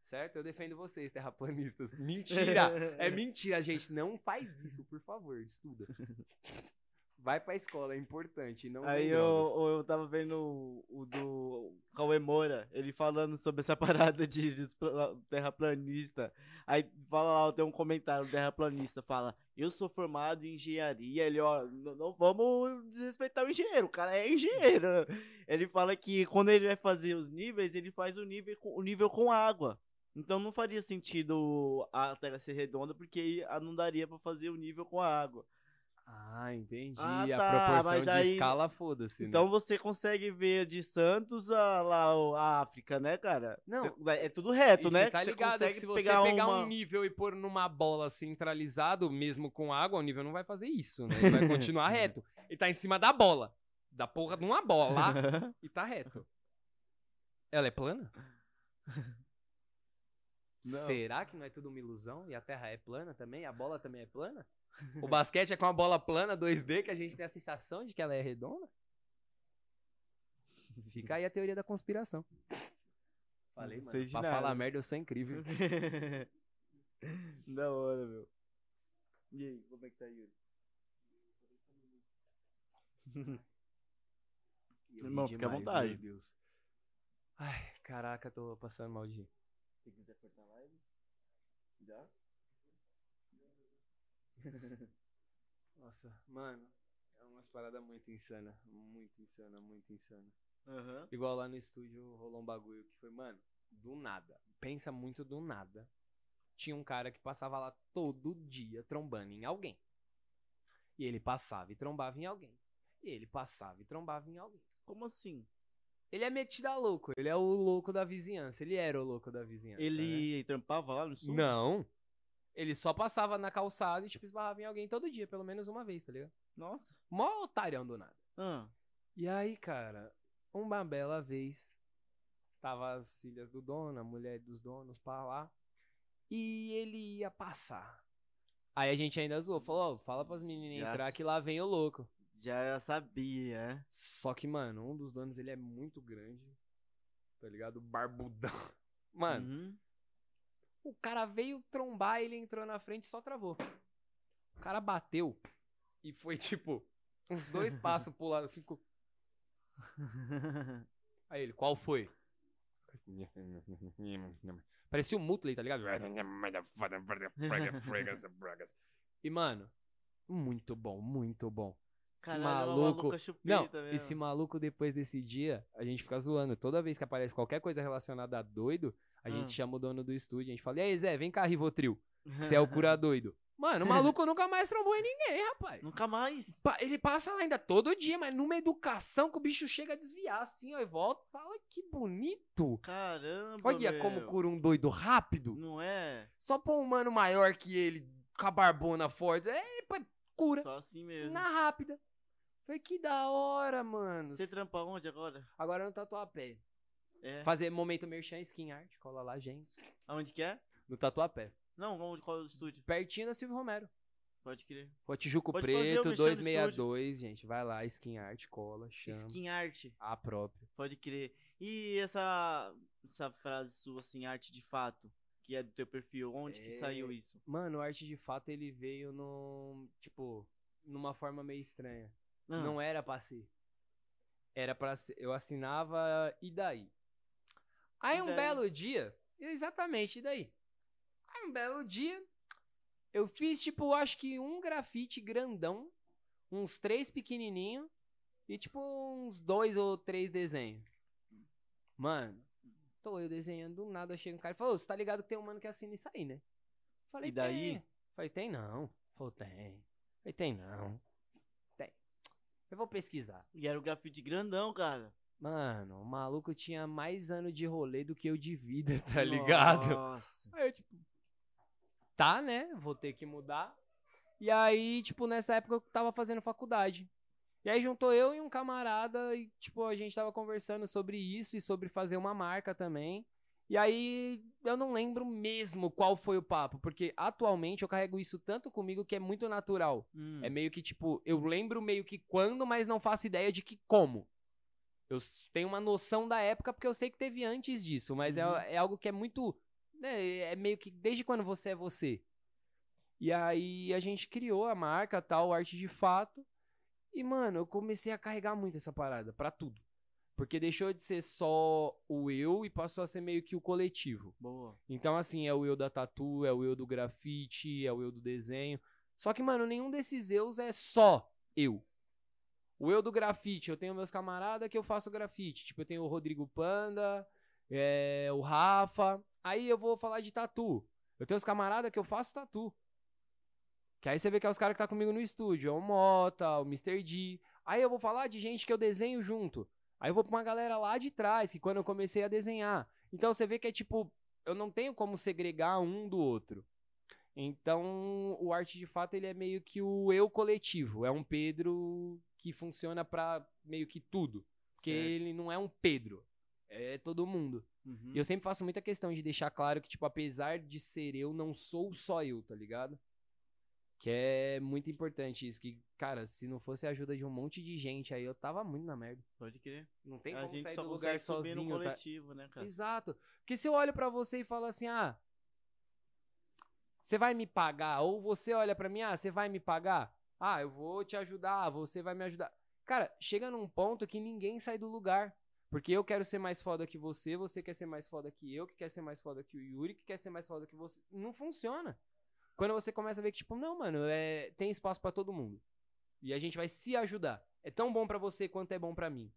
Certo? Eu defendo vocês, terraplanistas. Mentira! É mentira, gente. Não faz isso, por favor. Estuda. Vai pra escola, é importante. Não Aí eu, eu tava vendo o, o do Cauê Moura, ele falando sobre essa parada de, de pla- terraplanista. Aí fala lá, tem um comentário do terraplanista, fala, eu sou formado em engenharia, ele, ó, não, não vamos desrespeitar o engenheiro, o cara é engenheiro. Ele fala que quando ele vai fazer os níveis, ele faz o nível com, o nível com água. Então não faria sentido a Terra ser redonda, porque aí não daria pra fazer o nível com a água. Ah, entendi. Ah, a tá, proporção mas de aí- escala, foda-se. Então né? você consegue ver de Santos a, lá a África, né, cara? Não. Você- é tudo reto, né? Você tá Você ligado que consegue se você pegar, um nível e pôr numa bola centralizado, mesmo com água, o nível não vai fazer isso, né? Ele vai continuar reto. Ele tá em cima da bola. Da porra de uma bola e tá reto. Ela é plana? Não. Será que não é tudo uma ilusão? E a Terra é plana também? A bola também é plana? O basquete é com a bola plana 2D que a gente tem a sensação de que ela é redonda? Fica aí a teoria da conspiração. Falei, mano. sei de Pra nada. falar merda, eu sou incrível. da hora, meu. E aí, como é que tá, Yuri? Irmão, fica à vontade. Meu Deus. Ai, caraca, tô passando mal de. Se quiser cortar a live? Já? Nossa, mano. É umas paradas muito insana. Muito insana, muito insana. Aham. Igual lá no estúdio rolou um bagulho que foi, mano, do nada. Pensa muito do nada. Tinha um cara que passava lá todo dia trombando em alguém. E ele passava e trombava em alguém. E ele passava e trombava em alguém. Como assim? Ele é metido a louco. Ele é o louco da vizinhança. Ele era o louco da vizinhança. né? Ele trampava lá no sul? Não. Ele só passava na calçada e, tipo, esbarrava em alguém todo dia, pelo menos uma vez, tá ligado? Nossa. Mó otário do nada. Ah. E aí, cara, uma bela vez, tava as filhas do dono, a mulher dos donos pra lá, e ele ia passar. Aí a gente ainda zoou, falou, ó, fala pras meninas Já entrar que lá vem o louco. Já sabia, é? Só que, mano, um dos donos, ele é muito grande, tá ligado? Barbudão. Mano, Uhum. O cara veio trombar, ele entrou na frente e só travou. O cara bateu e foi, tipo, uns dois passos pro lado, assim, ficou... Aí ele, qual foi? Parecia o Mutley, tá ligado? E, mano, muito bom, muito bom. Esse Caralho, é maluco. Não, mesmo. esse maluco depois desse dia, a gente fica zoando. Toda vez que aparece qualquer coisa relacionada a doido, a gente chama o dono do estúdio, a gente fala: E aí, Zé, vem cá, Rivotril. Você é o cura doido. Mano, o maluco nunca mais trombou em ninguém, rapaz. Nunca mais. Pa- Ele passa lá ainda todo dia, mas numa educação que o bicho chega a desviar assim, ó, e volta. Fala que bonito. Caramba, Olha como meu. cura um doido rápido. Não é? Só pra um mano maior que ele, com a barbona forte, é, pá, cura. Só assim mesmo. Na rápida. Falei, que da hora, mano. Você trampa onde agora? Agora no Tatuapé. É. Fazer momento merchan, skin art, cola lá, gente. Aonde que é? No Tatuapé. Não, onde, qual é o estúdio? Pertinho da Silvio Romero. Pode crer. Rua Tijuco Pode fazer Preto, merchan no 262, gente. Vai lá, skin art, cola, chama. Skin art. A própria. Pode crer. E essa, essa frase sua, assim, arte de fato, que é do teu perfil, onde que É. saiu isso? Mano, o arte de fato ele veio num. Tipo, numa forma meio estranha. Ah, Não era pra ser. Era pra ser. Eu assinava e daí? Aí um belo dia. Exatamente, e daí? Aí um belo dia. Eu fiz, tipo, acho que um grafite grandão. Uns três pequenininho. E, tipo, uns dois ou três desenhos. Mano, tô eu desenhando do nada. Chega um cara e falou: Você tá ligado que tem um mano que assina isso aí, né? Falei: E daí? Tem. Falei: Tem não. Falou: Tem. Falei: Tem não. Tem. Eu vou pesquisar. E era o grafite grandão, cara. Mano, o maluco tinha mais ano de rolê do que eu de vida, tá ligado? Nossa. Aí eu, tipo, tá, né? Vou ter que mudar. E aí, tipo, nessa época eu tava fazendo faculdade. E aí juntou eu e um camarada e, tipo, a gente tava conversando sobre isso e sobre fazer uma marca também. E aí eu não lembro mesmo qual foi o papo, porque atualmente eu carrego isso tanto comigo que é muito natural. Hum. É meio que, tipo, eu lembro meio que quando, mas não faço ideia de que como. Eu tenho uma noção da época porque eu sei que teve antes disso, mas é- Uhum. é, algo que é muito. né, é meio que desde quando você é você. E aí a gente criou a marca, tal, Arte de Fato. E, mano, eu comecei a carregar muito essa parada pra tudo. Porque deixou de ser só o eu e passou a ser meio que o coletivo. Boa. Então, assim, é o eu da tatu, é o eu do grafite, é o eu do desenho. Só que, mano, nenhum desses eus é só eu. O eu do grafite, eu tenho meus camaradas que eu faço grafite. Tipo, eu tenho o Rodrigo Panda, é, o Rafa. Aí eu vou falar de tatu. Eu tenho os camaradas que eu faço tatu. Que aí você vê que é os caras que tá comigo no estúdio. É o Mota, o Mr. D. Aí eu vou falar de gente que eu desenho junto. Aí eu vou pra uma galera lá de trás, que quando eu comecei a desenhar. Então você vê que é tipo, eu não tenho como segregar um do outro. Então, o arte de fato ele é meio que o eu coletivo, é um Pedro que funciona pra meio que tudo, porque Certo. ele não é um Pedro, é todo mundo. Uhum. E eu sempre faço muita questão de deixar claro que tipo, apesar de ser eu, não sou só eu, tá ligado? Que é muito importante isso, que, cara, se não fosse a ajuda de um monte de gente aí, eu tava muito na merda. Pode crer. Não tem a como gente sair só do lugar subir no sozinho, tá? coletivo, né, cara? Exato. Porque se eu olho pra você e falo assim, ah, você vai me pagar? Ou você olha pra mim, ah, você vai me pagar? Ah, eu vou te ajudar, você vai me ajudar. Cara, chega num ponto que ninguém sai do lugar. Porque eu quero ser mais foda que você, você quer ser mais foda que eu, que quer ser mais foda que o Yuri, que quer ser mais foda que você. Não funciona. Quando você começa a ver que, tipo, não, mano, é... tem espaço pra todo mundo. E a gente vai se ajudar. É tão bom pra você quanto é bom pra mim.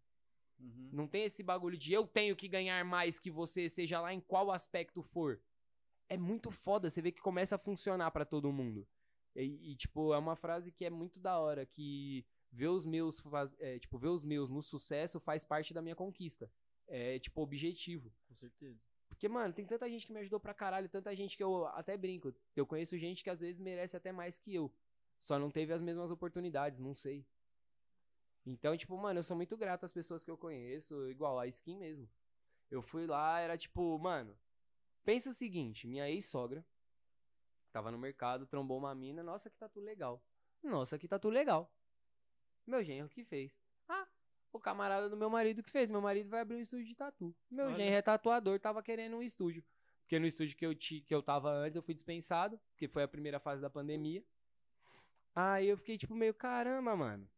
Uhum. Não tem esse bagulho de eu tenho que ganhar mais que você, seja lá em qual aspecto for. É muito foda, você vê que começa a funcionar pra todo mundo. E, e, tipo, é uma frase que é muito da hora, que ver os meus faz- é, tipo, ver os meus no sucesso faz parte da minha conquista. É, tipo, objetivo. Com certeza. Porque, mano, tem tanta gente que me ajudou pra caralho, tanta gente que eu até brinco. Eu conheço gente que às vezes merece até mais que eu. Só não teve as mesmas oportunidades, não sei. Então, tipo, mano, eu sou muito grato às pessoas que eu conheço, igual a skin mesmo. Eu fui lá, era tipo, mano, pensa o seguinte, minha ex-sogra tava no mercado, trombou uma mina, nossa, que tatu legal. Nossa, que tatu legal. Meu genro que fez. Ah, o camarada do meu marido que fez. Meu marido vai abrir um estúdio de tatu. Meu Olha. genro é tatuador, tava querendo um estúdio. Porque no estúdio que eu, ti, que eu tava antes, eu fui dispensado, porque foi a primeira fase da pandemia. Aí eu fiquei tipo meio, caramba, mano.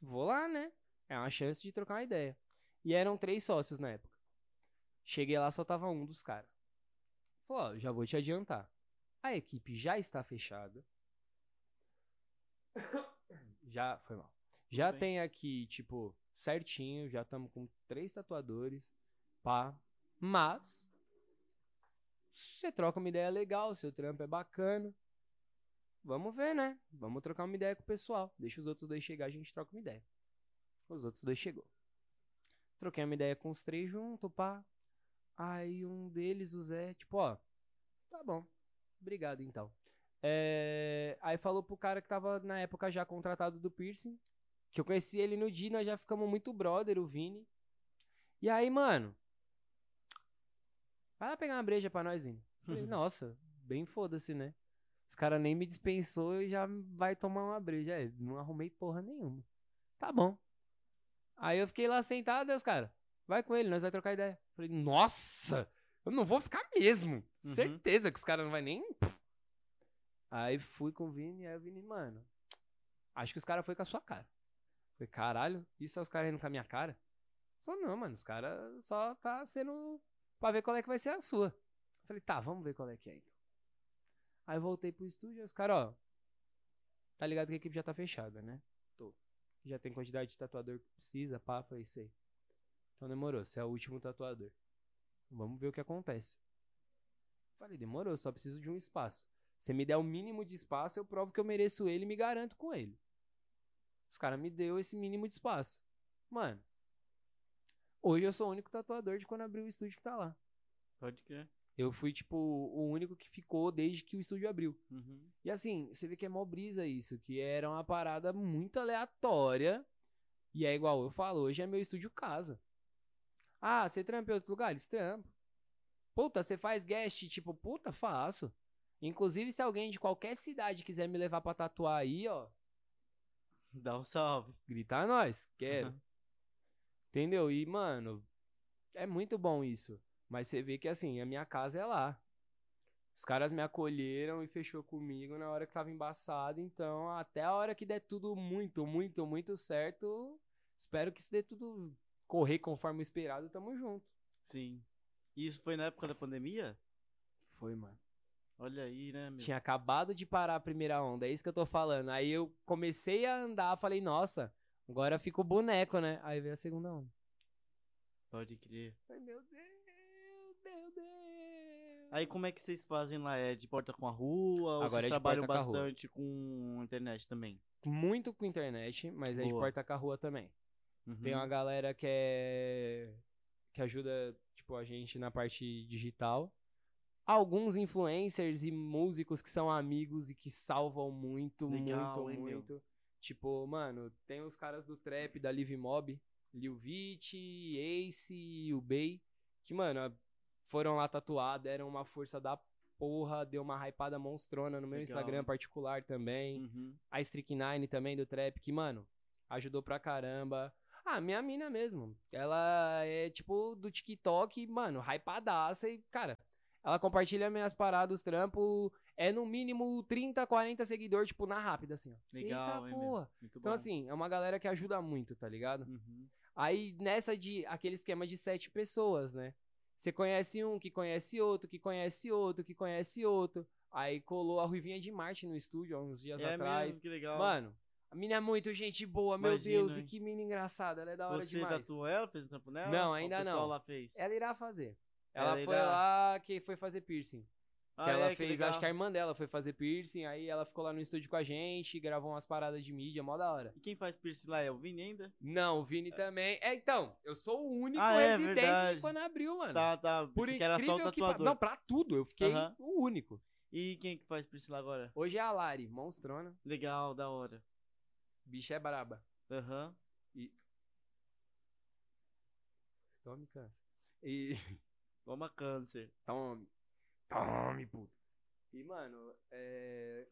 Vou lá, né? É uma chance de trocar uma ideia. E eram três sócios na época. Cheguei lá, só tava um dos caras. Falou, ó, já vou te adiantar. A equipe já está fechada. Já, foi mal. Já tem aqui, tipo, certinho, já estamos com três tatuadores, pá. Mas, você troca uma ideia legal, seu trampo é bacana. Vamos ver, né? Vamos trocar uma ideia com o pessoal. Deixa os outros dois chegar, a gente troca uma ideia. Os outros dois chegou. Troquei uma ideia com os três junto, pá. Aí um deles, o Zé, tipo, ó, tá bom. Obrigado, então. É, Aí falou pro cara que tava na época já contratado do piercing, que eu conheci ele no dia, nós já ficamos muito brother, o Vini. E aí, mano, vai lá pegar uma breja pra nós, Vini. Falei, nossa, bem foda-se, né? Os caras nem me dispensou e já vai tomar uma breja. É, não arrumei porra nenhuma. Tá bom. Aí eu fiquei lá sentado, os caras, vai com ele, nós vai trocar ideia. Falei, nossa, eu não vou ficar mesmo. Uhum. Certeza que os caras não vai nem. Aí fui com o Vini, aí o Vini, mano, acho que os caras foi com a sua cara. Falei, caralho, isso é os caras indo com a minha cara? Só não, mano, os caras só tá sendo pra ver qual é que vai ser a sua. Falei, tá, vamos ver qual é que é então. Aí voltei pro estúdio, aí os caras, ó, tá ligado que a equipe já tá fechada, né? Tô. Já tem quantidade de tatuador que precisa, pá, falei, sei. Então demorou, você é o último tatuador. Vamos ver o que acontece. Falei, demorou, só preciso de um espaço. Se me der o mínimo de espaço, eu provo que eu mereço ele e me garanto com ele. Os caras me deu esse mínimo de espaço. Mano, Hoje eu sou o único tatuador de quando abriu o estúdio que tá lá. Pode crer. Eu fui, tipo, o único que ficou desde que o estúdio abriu. Uhum. E assim, você vê que é mó brisa isso, que era uma parada muito aleatória. E é igual eu falo, hoje é meu estúdio casa. Ah, você trampa em outros lugares? Trampo. Puta, você faz guest? Tipo, puta, faço. Inclusive, se alguém de qualquer cidade quiser me levar pra tatuar aí, ó, Dá um salve. grita a nós, quero. Uhum. Entendeu? E, mano, é muito bom isso. Mas você vê que, assim, a minha casa é lá. Os caras me acolheram e fechou comigo na hora que tava embaçado. Então, até a hora que der tudo muito, muito, muito certo, espero que se dê tudo correr conforme o esperado, tamo junto. Sim. E isso foi na época da pandemia? Foi, mano. Olha aí, né, meu? Tinha acabado de parar a primeira onda, é isso que eu tô falando. Aí eu comecei a andar, falei, nossa, agora fica o boneco, né? Aí veio a segunda onda. Pode crer. Ai, meu Deus, meu Deus. Aí como é que vocês fazem lá? É de porta com a rua? Ou Agora vocês é trabalham porta com bastante com internet também? Muito com internet, mas é de Boa. porta com a rua também. Uhum. Tem uma galera que é. que ajuda, tipo, a gente na parte digital. Alguns influencers e músicos que são amigos e que salvam muito, Legal, muito, hein, meu? muito. Tipo, mano, tem os caras do trap, da Live Mob, Lil Vit, Ace, o Bey, que, mano, foram lá tatuar, deram uma força da porra, deu uma hypada monstrona no meu Legal. Instagram particular também. Uhum. A Strict Nine também do trap, que, mano, ajudou pra caramba. Ah, minha mina mesmo. Ela é tipo do TikTok, mano, hypadaça e, cara, ela compartilha minhas paradas, os trampos. É no mínimo 30, 40 seguidores, tipo, na rápida, assim, ó. Legal, Eita, porra. Muito Então, bom. assim, é uma galera que ajuda muito, tá ligado? Uhum. Aí, nessa de aquele esquema de sete pessoas, né? Você conhece um, que conhece outro, que conhece outro, que conhece outro. Aí colou a Ruivinha de Marte no estúdio há uns dias É atrás. mesmo, que legal. Mano, a mina é muito gente boa, meu Imagino, Deus, e hein? que mina engraçada, ela é da hora Você demais. tatuou ela? Fez o trampo nela? Não, ainda O não. lá fez? Ela irá fazer. Ela Ela foi irá. lá que foi fazer piercing. Ah, que ela é, fez, legal. acho que a irmã dela foi fazer piercing, aí ela ficou lá no estúdio com a gente, gravou umas paradas de mídia, mó da hora. E quem faz piercing lá é o Vini ainda? Não, o Vini também. É, então, eu sou o único Ah, é, residente verdade. de quando abriu, mano. Tá, tá. Por que o incrível que pa- Não, pra tudo, eu fiquei Aham. o único. E quem que faz piercing lá agora? Hoje é a Lari, monstrona. Legal, da hora. Bicha é braba. Aham. Tome câncer. E. Toma câncer. Tome. Tome, puta. E, mano, é.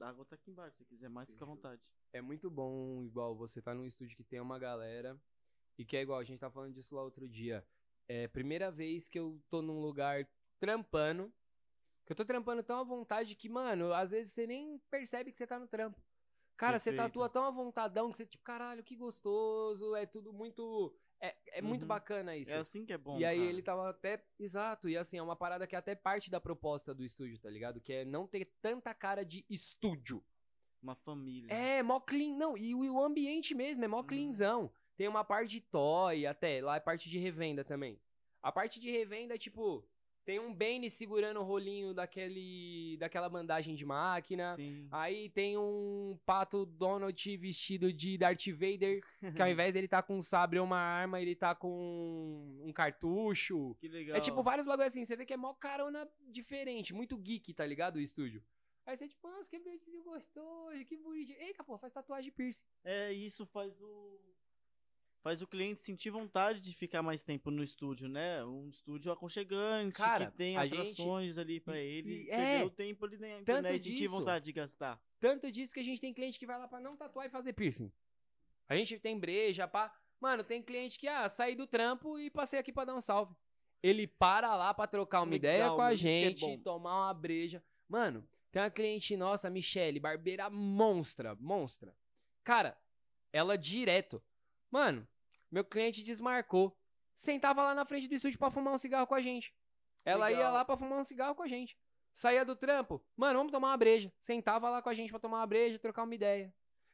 A água tá aqui embaixo, se quiser mais, fica à vontade. É muito bom, igual, você tá num estúdio que tem uma galera. E que é igual, a gente tá falando disso lá outro dia. É primeira vez que eu tô num lugar trampando. Que eu tô trampando tão à vontade que, mano, às vezes você nem percebe que você tá no trampo. Cara, você Perfeito. tatua tão à vontadão que você, tipo, caralho, que gostoso. É tudo muito. É, é muito Uhum. bacana isso. É assim que é bom, e aí cara. ele tava até. Exato, e assim, é uma parada que é até parte da proposta do estúdio, tá ligado? Que é não ter tanta cara de estúdio. Uma família. É, mó clean. Não, e o, e o ambiente mesmo é mó Uhum. cleanzão. Tem uma parte de toy até, lá é parte de revenda também. A parte de revenda é tipo. Tem um Bane segurando o rolinho daquele, daquela bandagem de máquina. Sim. Aí tem um pato Donald vestido de Darth Vader, que ao invés dele tá com um sabre ou uma arma, ele tá com um cartucho. Que legal. É tipo vários bagulho assim, você vê que é mó carona diferente, muito geek, tá ligado? O estúdio. Aí você, tipo, nossa, que ambientezinho gostoso, que bonitinho. Eita, pô, faz tatuagem de piercing. É, isso faz o. Faz o cliente sentir vontade de ficar mais tempo no estúdio, né? Um estúdio aconchegante, Cara, que tem a gente- atrações ali pra ele. e- é. o tempo ali dentro, Tanto né? E sentir disso. vontade de gastar. Tanto disso que a gente tem cliente que vai lá pra não tatuar e fazer piercing. A gente tem breja, pá. Mano, tem cliente que, ah, saí do trampo e passei aqui pra dar um salve. Ele para lá pra trocar uma Legal, ideia com a é gente, bom. tomar uma breja. Mano, tem uma cliente nossa, a Michelle, barbeira monstra, monstra. Cara, ela direto. Mano, meu cliente desmarcou. Sentava lá na frente do estúdio pra fumar um cigarro com a gente. Ela ia Legal. lá pra fumar um cigarro com a gente. Saía do trampo. Mano, vamos tomar uma breja. Sentava lá com a gente pra tomar uma breja, trocar uma ideia.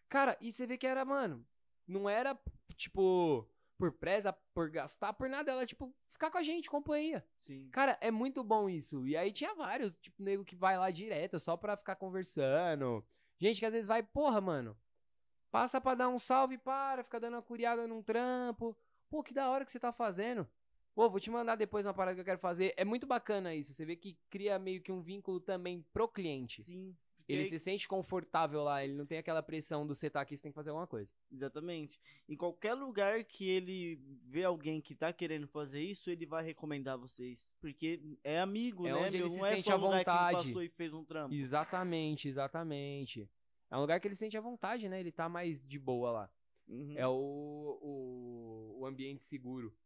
Cara, e você vê que era, mano, não era, tipo, por presa, por gastar, por nada. Ela, tipo, ficar com a gente, companhia. Sim. Cara, é muito bom isso. E aí tinha vários, tipo, nego que vai lá direto só pra ficar conversando. Gente que às vezes vai, porra, mano. Passa pra dar um salve, para, fica dando uma curiada num trampo. Pô, que da hora que você tá fazendo. Pô, vou te mandar depois uma parada que eu quero fazer. É muito bacana isso. Você vê que cria meio que um vínculo também pro cliente. Sim. Ele aí- se sente confortável lá, ele não tem aquela pressão do você tá aqui, você tem que fazer alguma coisa. Exatamente. Em qualquer lugar que ele vê alguém que tá querendo fazer isso, ele vai recomendar vocês. Porque é amigo, É né? onde ele meu? se não é sente só à lugar que ele vontade. passou e fez um trampo. Exatamente, exatamente. É um lugar que ele sente à vontade, né? Ele tá mais de boa lá. Uhum. É o, o, o ambiente seguro.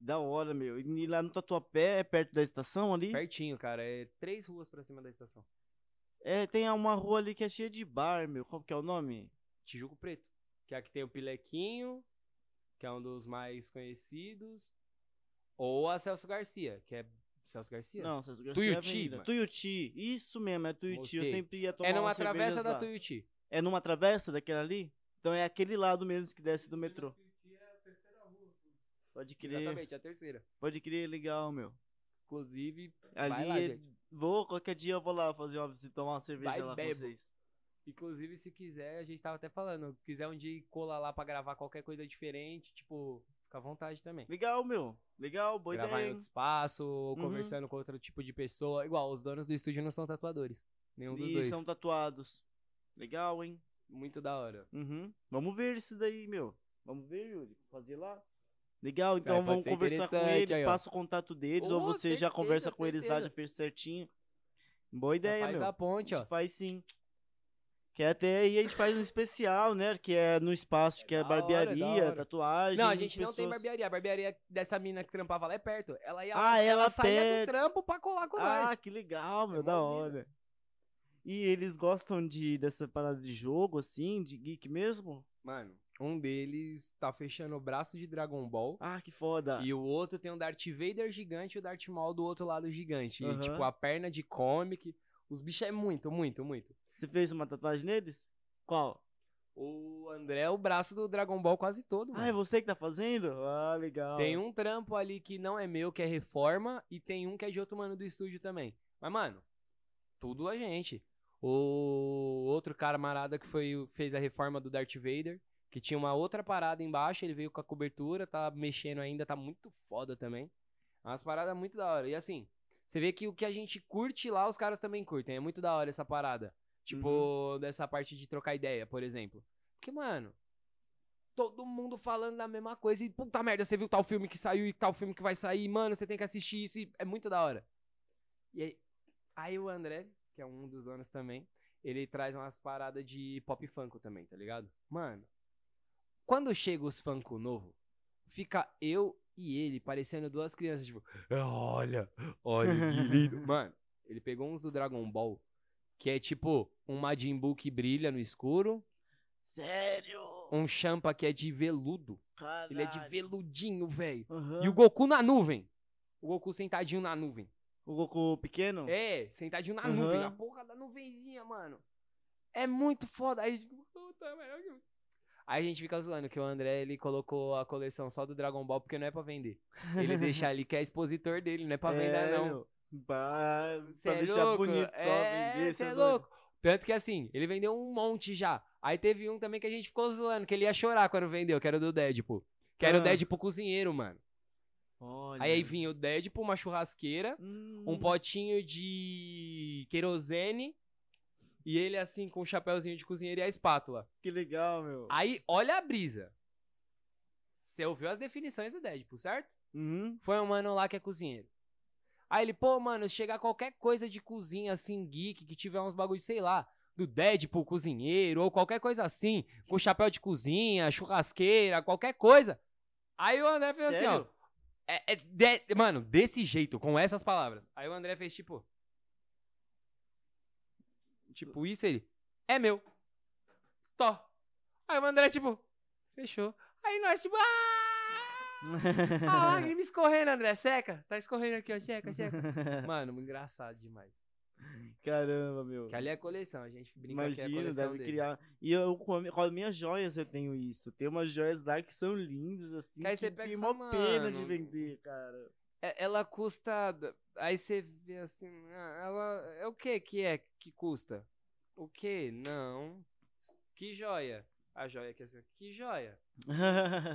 Da hora, meu. E lá no Tatuapé, é perto da estação ali? Pertinho, cara. É três ruas pra cima da estação. É, tem uma rua ali que é cheia de bar, meu. Qual que é o nome? Tijuco Preto. Que é aqui tem o Pilequinho, que é um dos mais conhecidos. Ou a Celso Garcia, que é. Celso Garcia? Não, Celso Garcia Tuiuti, é. Tuiuti. Isso mesmo, é Tuiuti. Eu sempre ia tomar É numa travessa da lá. Tuiuti. É numa travessa daquela ali? Então é aquele lado mesmo que desce do metrô. Pode crer. Exatamente, a terceira. Pode crer, legal, meu. Inclusive, Ali, vai lá, é- gente. vou, qualquer dia eu vou lá fazer uma visita, tomar uma cerveja Vai, lá com bebo. vocês. Inclusive, se quiser, a gente tava até falando, quiser um dia ir colar lá pra gravar qualquer coisa diferente, tipo, fica à vontade também. Legal, meu. Legal, boa gravar ideia. em outro espaço, ou Uhum. conversando com outro tipo de pessoa. Igual, os donos do estúdio não são tatuadores. Nenhum dos E dois. são tatuados. Legal, hein? Muito da hora. Uhum. Vamos ver isso daí, meu. Vamos ver, Yuri. Fazer lá. Legal, então vamos conversar com eles, aí, passa o contato deles, ou Ô, você já certeza, conversa com eles lá, já fez certinho. Boa Já ideia, faz meu. a ponte, A ó. gente faz sim. Que até aí a gente faz um especial, né? Que é no espaço, que é hora, barbearia, hora. tatuagem. Não, a gente não tem pessoas- barbearia. A barbearia dessa mina que trampava lá é perto. Ela ia Ah, lá, ela saía do trampo pra colar com Ah, nós. que legal, meu, É da mó vida. hora. E eles gostam de dessa parada de jogo, assim, de geek mesmo? Mano, um deles tá fechando o braço de Dragon Ball. Ah, que foda. E o outro tem um Darth Vader gigante e o Darth Maul do outro lado gigante. Aham. E, tipo, a perna de comic. Os bichos é muito, muito, muito. Você fez uma tatuagem neles? Qual? O André é o braço do Dragon Ball quase todo, Ah, é mano. você que tá fazendo? Ah, legal. Tem um trampo ali que não é meu, que é reforma, e tem um que é de outro mano do estúdio também. Mas, mano, tudo a gente. O outro camarada que foi, fez a reforma do Darth Vader, que tinha uma outra parada embaixo, ele veio com a cobertura, tá mexendo ainda, tá muito foda também. É Umas paradas muito da hora. E assim, você vê que o que a gente curte lá, os caras também curtem. É muito da hora essa parada. Tipo, dessa parte de trocar ideia, por exemplo. Porque, mano, todo mundo falando da mesma coisa. E puta merda, você viu tal filme que saiu e tal filme que vai sair. Mano, você tem que assistir isso. E é muito da hora. E aí, aí o André, que é um dos donos também, ele traz umas paradas de pop funko também, tá ligado? Mano, quando chega os funko novo, fica eu e ele parecendo duas crianças, tipo, olha, olha que lindo. Mano, ele pegou uns do Dragon Ball, que é tipo um Majin Buu que brilha no escuro, Sério? um Champa que é de veludo. Caralho. Ele é de veludinho, velho. Aham. E o Goku na nuvem. O Goku sentadinho na nuvem. O Goku pequeno? É, sentadinho na Aham. nuvem. A porra da nuvenzinha, mano. É muito foda. Aí, puta, velho. Aí a gente fica zoando que o André, ele colocou a coleção só do Dragon Ball porque não é pra vender. Ele deixa ali que é expositor dele, não é pra vender, É, não. meu. Pra, Cê pra é deixar louco? bonito só é, vender. cê cê é louco. Tanto que assim, ele vendeu um monte já. Aí teve um também que a gente ficou zoando, que ele ia chorar quando vendeu, que era o do Deadpool. Que era Ah. o Deadpool cozinheiro, mano. Olha. Aí vinha o Deadpool, uma churrasqueira, Hum. um potinho de querosene e ele assim com o chapéuzinho de cozinheiro e a espátula. Que legal, meu. Aí, olha a brisa. Você ouviu as definições do Deadpool, certo? Uhum. Foi um mano lá que é cozinheiro. Aí ele, pô, mano, se chegar qualquer coisa de cozinha assim, geek, que tiver uns bagulho, sei lá, do Deadpool cozinheiro, ou qualquer coisa assim, com chapéu de cozinha, churrasqueira, qualquer coisa. Aí o André fez assim, ó. Sério? É, é de- mano, desse jeito, com essas palavras. Aí o André fez tipo. Tipo, isso ele. É meu. Tó. Aí o André, tipo. Fechou. Aí nós, tipo. Ah! A lágrima escorrendo, André. Seca. Tá escorrendo aqui, ó. Seca, seca. Mano, engraçado demais. Caramba, meu. Que ali é coleção. A gente brinca que é a Imagina, coleção deve dele. criar. E eu, com, as minhas joias, eu tenho isso. Tem umas joias lá que são lindas, assim. Que aí que você pega tem fala, mó pena de "Mano, vender, cara. É- ela custa. Aí você vê assim. ah, Ela. É o que que é que custa? O que? Não. Que joia? A joia aqui assim, que joia?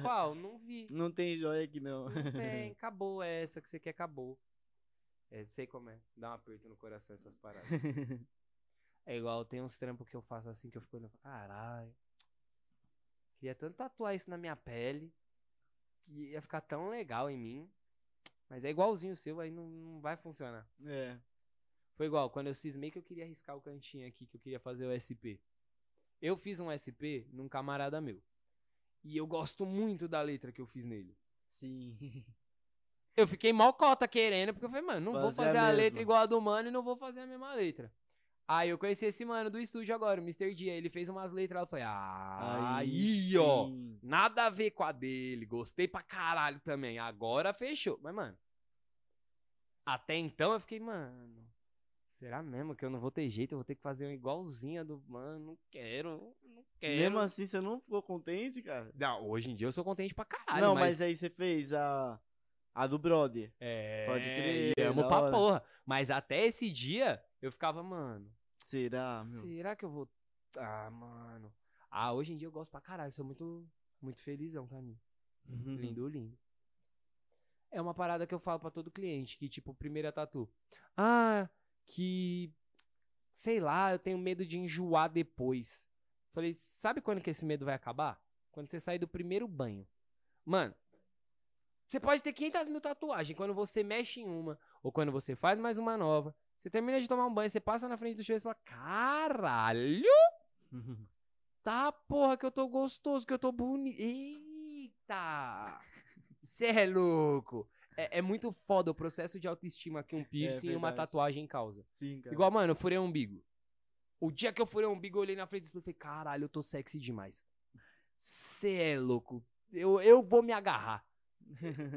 Qual? Não vi. Não tem joia aqui não. Não tem, acabou é essa que você quer, acabou. É, sei como é. Dá um aperto no coração essas paradas. É igual, tem uns trampos que eu faço assim que eu fico olhando e caralho. Queria tanto tatuar isso na minha pele. Que ia ficar tão legal em mim. Mas é igualzinho o seu, aí não, não vai funcionar. É. Foi igual, quando eu cismei que eu queria arriscar o cantinho aqui, que eu queria fazer o SP. Eu fiz um SP num camarada meu. E eu gosto muito da letra que eu fiz nele. Sim. Eu fiquei mal cota querendo, porque eu falei, mano, não vou Fazer a fazer a, letra igual a do mano e não vou fazer a mesma letra. Aí eu conheci esse mano do estúdio agora, o Mr. D. aí Ele fez umas letras, eu falei, ah, aí, ó. sim. Nada a ver com a dele. Gostei pra caralho também. Agora fechou. Mas, mano. Até então eu fiquei, mano. Será mesmo que eu não vou ter jeito? Eu vou ter que fazer uma igualzinha do. Mano, não quero. Não quero. Mesmo assim, você não ficou contente, cara? Não, hoje em dia eu sou contente pra caralho. não, mas... mas. aí você fez a, a do brother. É. Pode crer, e Amo pra hora. porra. Mas até esse dia eu ficava, mano. Será, meu? Será que eu vou. Ah, mano. Ah, hoje em dia eu gosto pra caralho. Sou muito. Muito felizão, caminho. Uhum. Lindo, lindo. É uma parada que eu falo pra todo cliente, que tipo, primeira tatu. Ah, que sei lá, eu tenho medo de enjoar depois. Falei, sabe quando que esse medo vai acabar? Quando você sair do primeiro banho. Mano, você pode ter 500 mil tatuagens. Quando você mexe em uma, ou quando você faz mais uma nova, você termina de tomar um banho, você passa na frente do chuveiro e fala, caralho! Tá, porra, que eu tô gostoso, que eu tô bonito. Eita! Cê é louco! É, é muito foda o processo de autoestima que um piercing e uma É tatuagem causa. Sim, cara. Igual, mano, eu furei o umbigo. O dia que eu furei o umbigo, eu olhei na frente e falei, caralho, eu tô sexy demais. Cê é louco. Eu, eu vou me agarrar.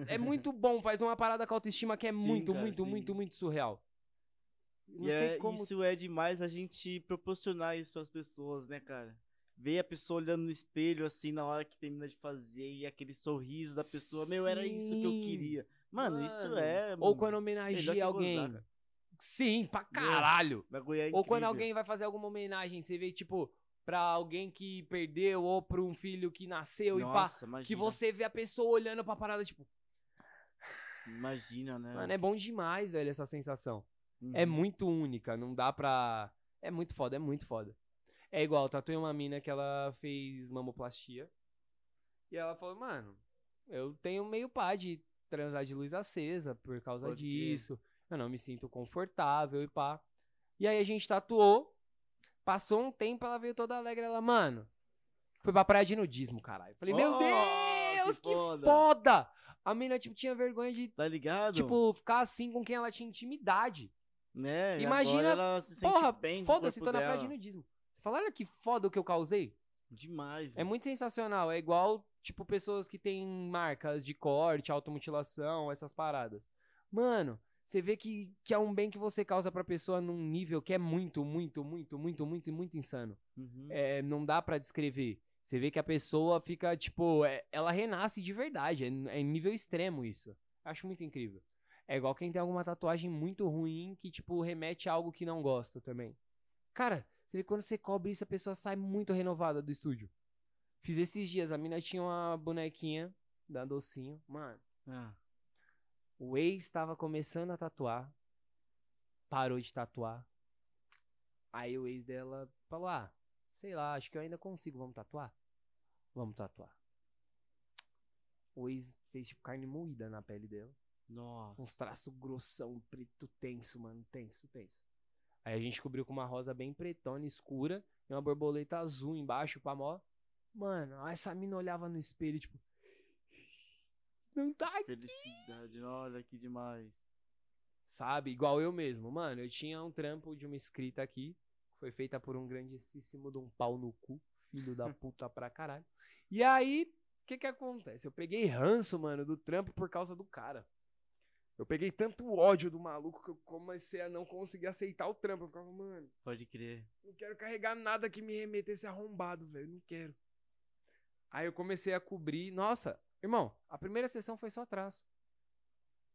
É muito bom, faz uma parada com autoestima que é Sim, muito, cara, muito, sim. muito, muito surreal. Não E sei é- como. isso é demais a gente proporcionar isso pras pessoas, né, cara? Ver a pessoa olhando no espelho, assim, na hora que termina de fazer, e aquele sorriso da pessoa. Meu, era isso que eu Sim. queria. Mano, isso Mano. é. Ou quando homenageia alguém. gozar. Sim, pra caralho. é Ou quando alguém vai fazer alguma homenagem, você vê, tipo, pra alguém que perdeu ou pra um filho que nasceu e pá. Nossa, imagina. Que você vê a pessoa olhando pra parada, tipo, Imagina, né? mano, é bom demais, velho, essa sensação. É Uhum. muito única, não dá pra. É muito foda, é muito foda. É igual, tatuei uma mina que ela fez mamoplastia. E ela falou, mano, eu tenho meio pá de transar de luz acesa por causa Pode disso. Eu não me sinto confortável e pá. E aí a gente tatuou. Passou um tempo, ela veio toda alegre. Ela, mano, foi pra praia de nudismo, caralho. Falei, meu Oh, Deus, que que, foda. foda. A mina, tipo, tinha vergonha de, Tá ligado? tipo, ficar assim com quem ela tinha intimidade. né? imagina- se Porra, foda-se, tô na praia de nudismo. Você fala, olha que foda o que eu causei. Demais. É mano. muito sensacional. É igual, tipo, pessoas que têm marcas de corte, automutilação, essas paradas. Mano, você vê que, que é um bem que você causa pra pessoa num nível que é muito, muito, muito, muito, muito, muito insano. Uhum. É, não dá pra descrever. Você vê que a pessoa fica, tipo, é- ela renasce de verdade. É, é em nível extremo isso. Acho muito incrível. É igual quem tem alguma tatuagem muito ruim que, tipo, remete a algo que não gosta também. Cara, você vê que quando você cobre isso, a pessoa sai muito renovada do estúdio. Fiz esses dias, a mina tinha uma bonequinha da Docinho. Mano, Ah, o ex tava começando a tatuar. Parou de tatuar. Aí o ex dela falou: Ah, sei lá, acho que eu ainda consigo. Vamos tatuar? Vamos tatuar. O ex fez tipo carne moída na pele dela. nossa. Uns traços grossão, preto tenso, mano. Tenso, tenso. Aí a gente cobriu com uma rosa bem pretona, escura. E uma borboleta azul embaixo pra mó. Mano, essa mina olhava no espelho, tipo. Não tá aqui. Felicidade, olha que demais. Sabe? Igual eu mesmo. Mano, eu tinha um trampo de uma escrita aqui. Foi feita por um grandíssimo de um pau no cu. Filho da puta pra caralho. E aí, o que que acontece? Eu peguei ranço, mano, do trampo por causa do cara. Eu peguei tanto ódio do maluco que eu comecei a não conseguir aceitar o trampo. Eu ficava, mano, Pode crer. não quero carregar nada que me remeta esse arrombado, velho. Não quero. Aí eu comecei a cobrir. Nossa, irmão, a primeira sessão foi só traço.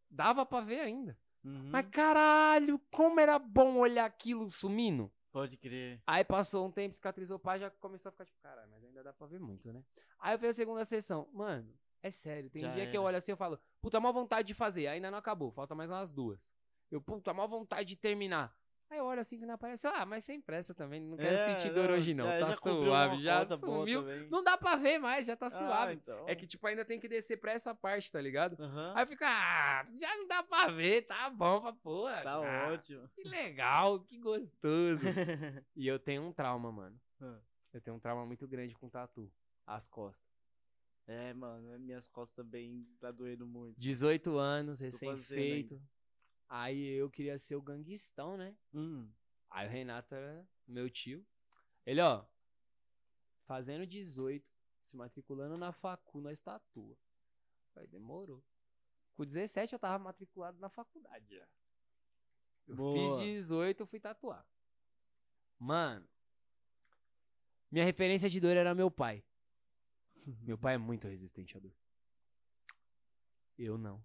Dava pra ver ainda. Uhum. Mas caralho, como era bom olhar aquilo sumindo. Pode crer. Aí passou um tempo, cicatrizou o pá, já começou a ficar tipo, caralho, mas ainda dá pra ver muito, né? Aí eu fiz a segunda sessão. Mano, é sério, tem Já dia que eu era. olho assim e falo, puta, mó vontade de fazer, ainda não acabou, falta mais umas duas. Eu, puta, mó vontade de terminar. Aí eu olho assim que não aparece, ah, mas sem pressa também, não quero É, sentir dor hoje não, já- tá já suave, já sumiu. Não dá pra ver mais, já tá Ah, suave. então. É que, tipo, ainda tem que descer pra essa parte, tá ligado? Aham. Aí fica, ah, já não dá pra ver, tá bom pra porra. Tá Ah, ótimo. Que legal, que gostoso. e eu tenho um trauma, mano. Ah. Eu tenho um trauma muito grande com tatu. As costas. É, mano, minhas costas também tá doendo muito. 18 anos, recém-feito. Aí eu queria ser o ganguistão, né? Hum. Aí o Renato era meu tio. Ele, ó, fazendo 18, se matriculando na facu, nós tatua. Aí demorou. Com 17 eu tava matriculado na faculdade já. Eu Boa. fiz 18, eu fui tatuar. Mano, minha referência de dor era meu pai. Meu pai é muito resistente à dor. Eu não.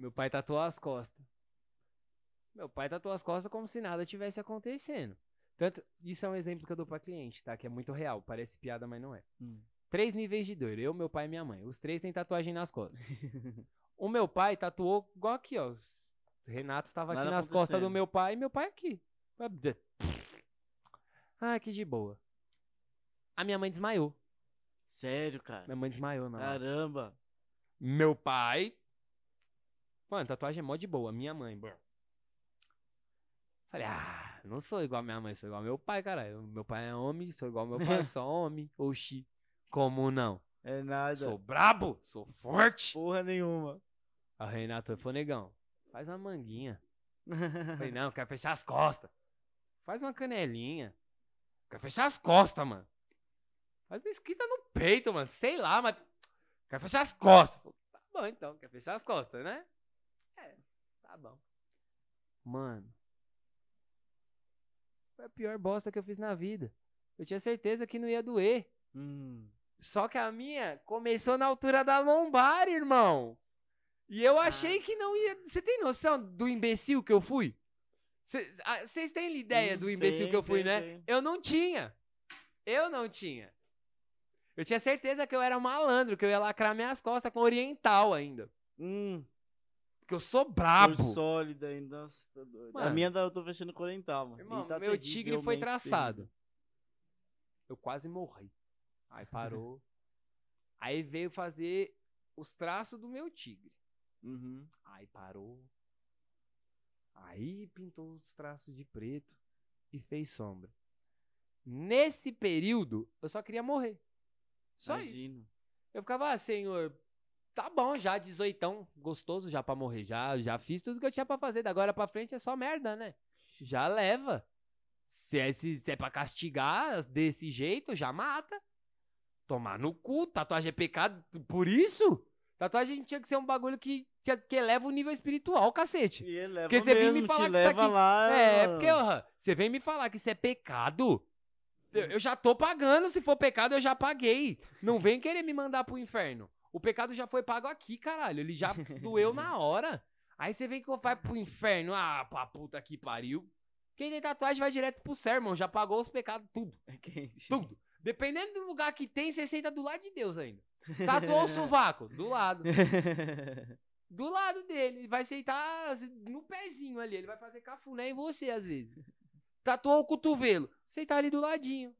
Meu pai tatuou as costas. Meu pai tatuou as costas como se nada tivesse acontecendo. Tanto, isso é um exemplo que eu dou pra cliente, tá? Que é muito real. Parece piada, mas não é. Hum. Três níveis de dor. Eu, meu pai e minha mãe. Os três têm tatuagem nas costas. o meu pai tatuou igual aqui, ó. O Renato tava aqui Nada nas costas do meu pai e meu pai aqui. Ah, que de boa. A minha mãe desmaiou. Sério, cara. Minha mãe desmaiou, não. Caramba. Meu pai. Mano, tatuagem é mó de boa. Minha mãe, bro. Falei, ah, não sou igual a minha mãe, sou igual ao meu pai, caralho. Meu pai é homem, sou igual ao meu pai, sou homem. Oxi. Como não? É nada. Sou brabo, sou forte. Porra nenhuma. A Renato foi, negão, faz uma manguinha. Falei, não, quero fechar as costas. Faz uma canelinha. Quero fechar as costas, mano. Faz uma escrita no peito, mano. Sei lá, mas. Quero fechar as costas. Falei, tá bom, então. Quer fechar as costas, né? Tá bom. Mano. Foi a pior bosta que eu fiz na vida. Eu tinha certeza que não ia doer. Hum. Só que a minha começou na altura da lombar, irmão. E eu achei que não ia. Você tem noção do imbecil que eu fui? Vocês têm ideia do Hum, imbecil tem, que eu fui, tem, né? tem. Eu não tinha. Eu não tinha. Eu tinha certeza que eu era malandro, que eu ia lacrar minhas costas com oriental ainda. Hum. Porque eu sou Cor brabo. sólida ainda. Nossa, tá doido. A minha eu tô fechando com oriental, mano. Irmão, tá meu tigre foi traçado. terrível. Eu quase morri. Aí parou. Aí veio fazer os traços do meu tigre. Uhum. Aí parou. Aí pintou os traços de preto e fez sombra. Nesse período, eu só queria morrer. Só isso. Imagino. Eu ficava, ah, senhor, tá bom já, 18, gostoso já pra morrer. Já, já fiz tudo que eu tinha pra fazer. Da agora pra frente é só merda, né? Já leva. Se é, se, se é pra castigar desse jeito, já mata. Tomar no cu, tatuagem é pecado por isso? Tatuagem tinha que ser um bagulho que, que, que eleva o nível espiritual, cacete. E ele leva Porque você vem mesmo, me falar que isso aqui- lá. É, porque, ó, você vem me falar que isso é pecado. Eu, eu já tô pagando, se for pecado, eu já paguei. Não vem querer me mandar pro inferno. O pecado já foi pago aqui, caralho. Ele já doeu na hora. Aí você vem que vai pro inferno. Ah, pra puta que pariu. Quem tem tatuagem vai direto pro céu, irmão. Já pagou os pecados, tudo. Tudo. Dependendo do lugar que tem, você senta do lado de Deus ainda. Tatuou o sovaco? Do lado. Do lado dele. Ele vai sentar no pezinho ali. Ele vai fazer cafuné em você, às vezes. Tatuou o cotovelo. Sentar ali do ladinho.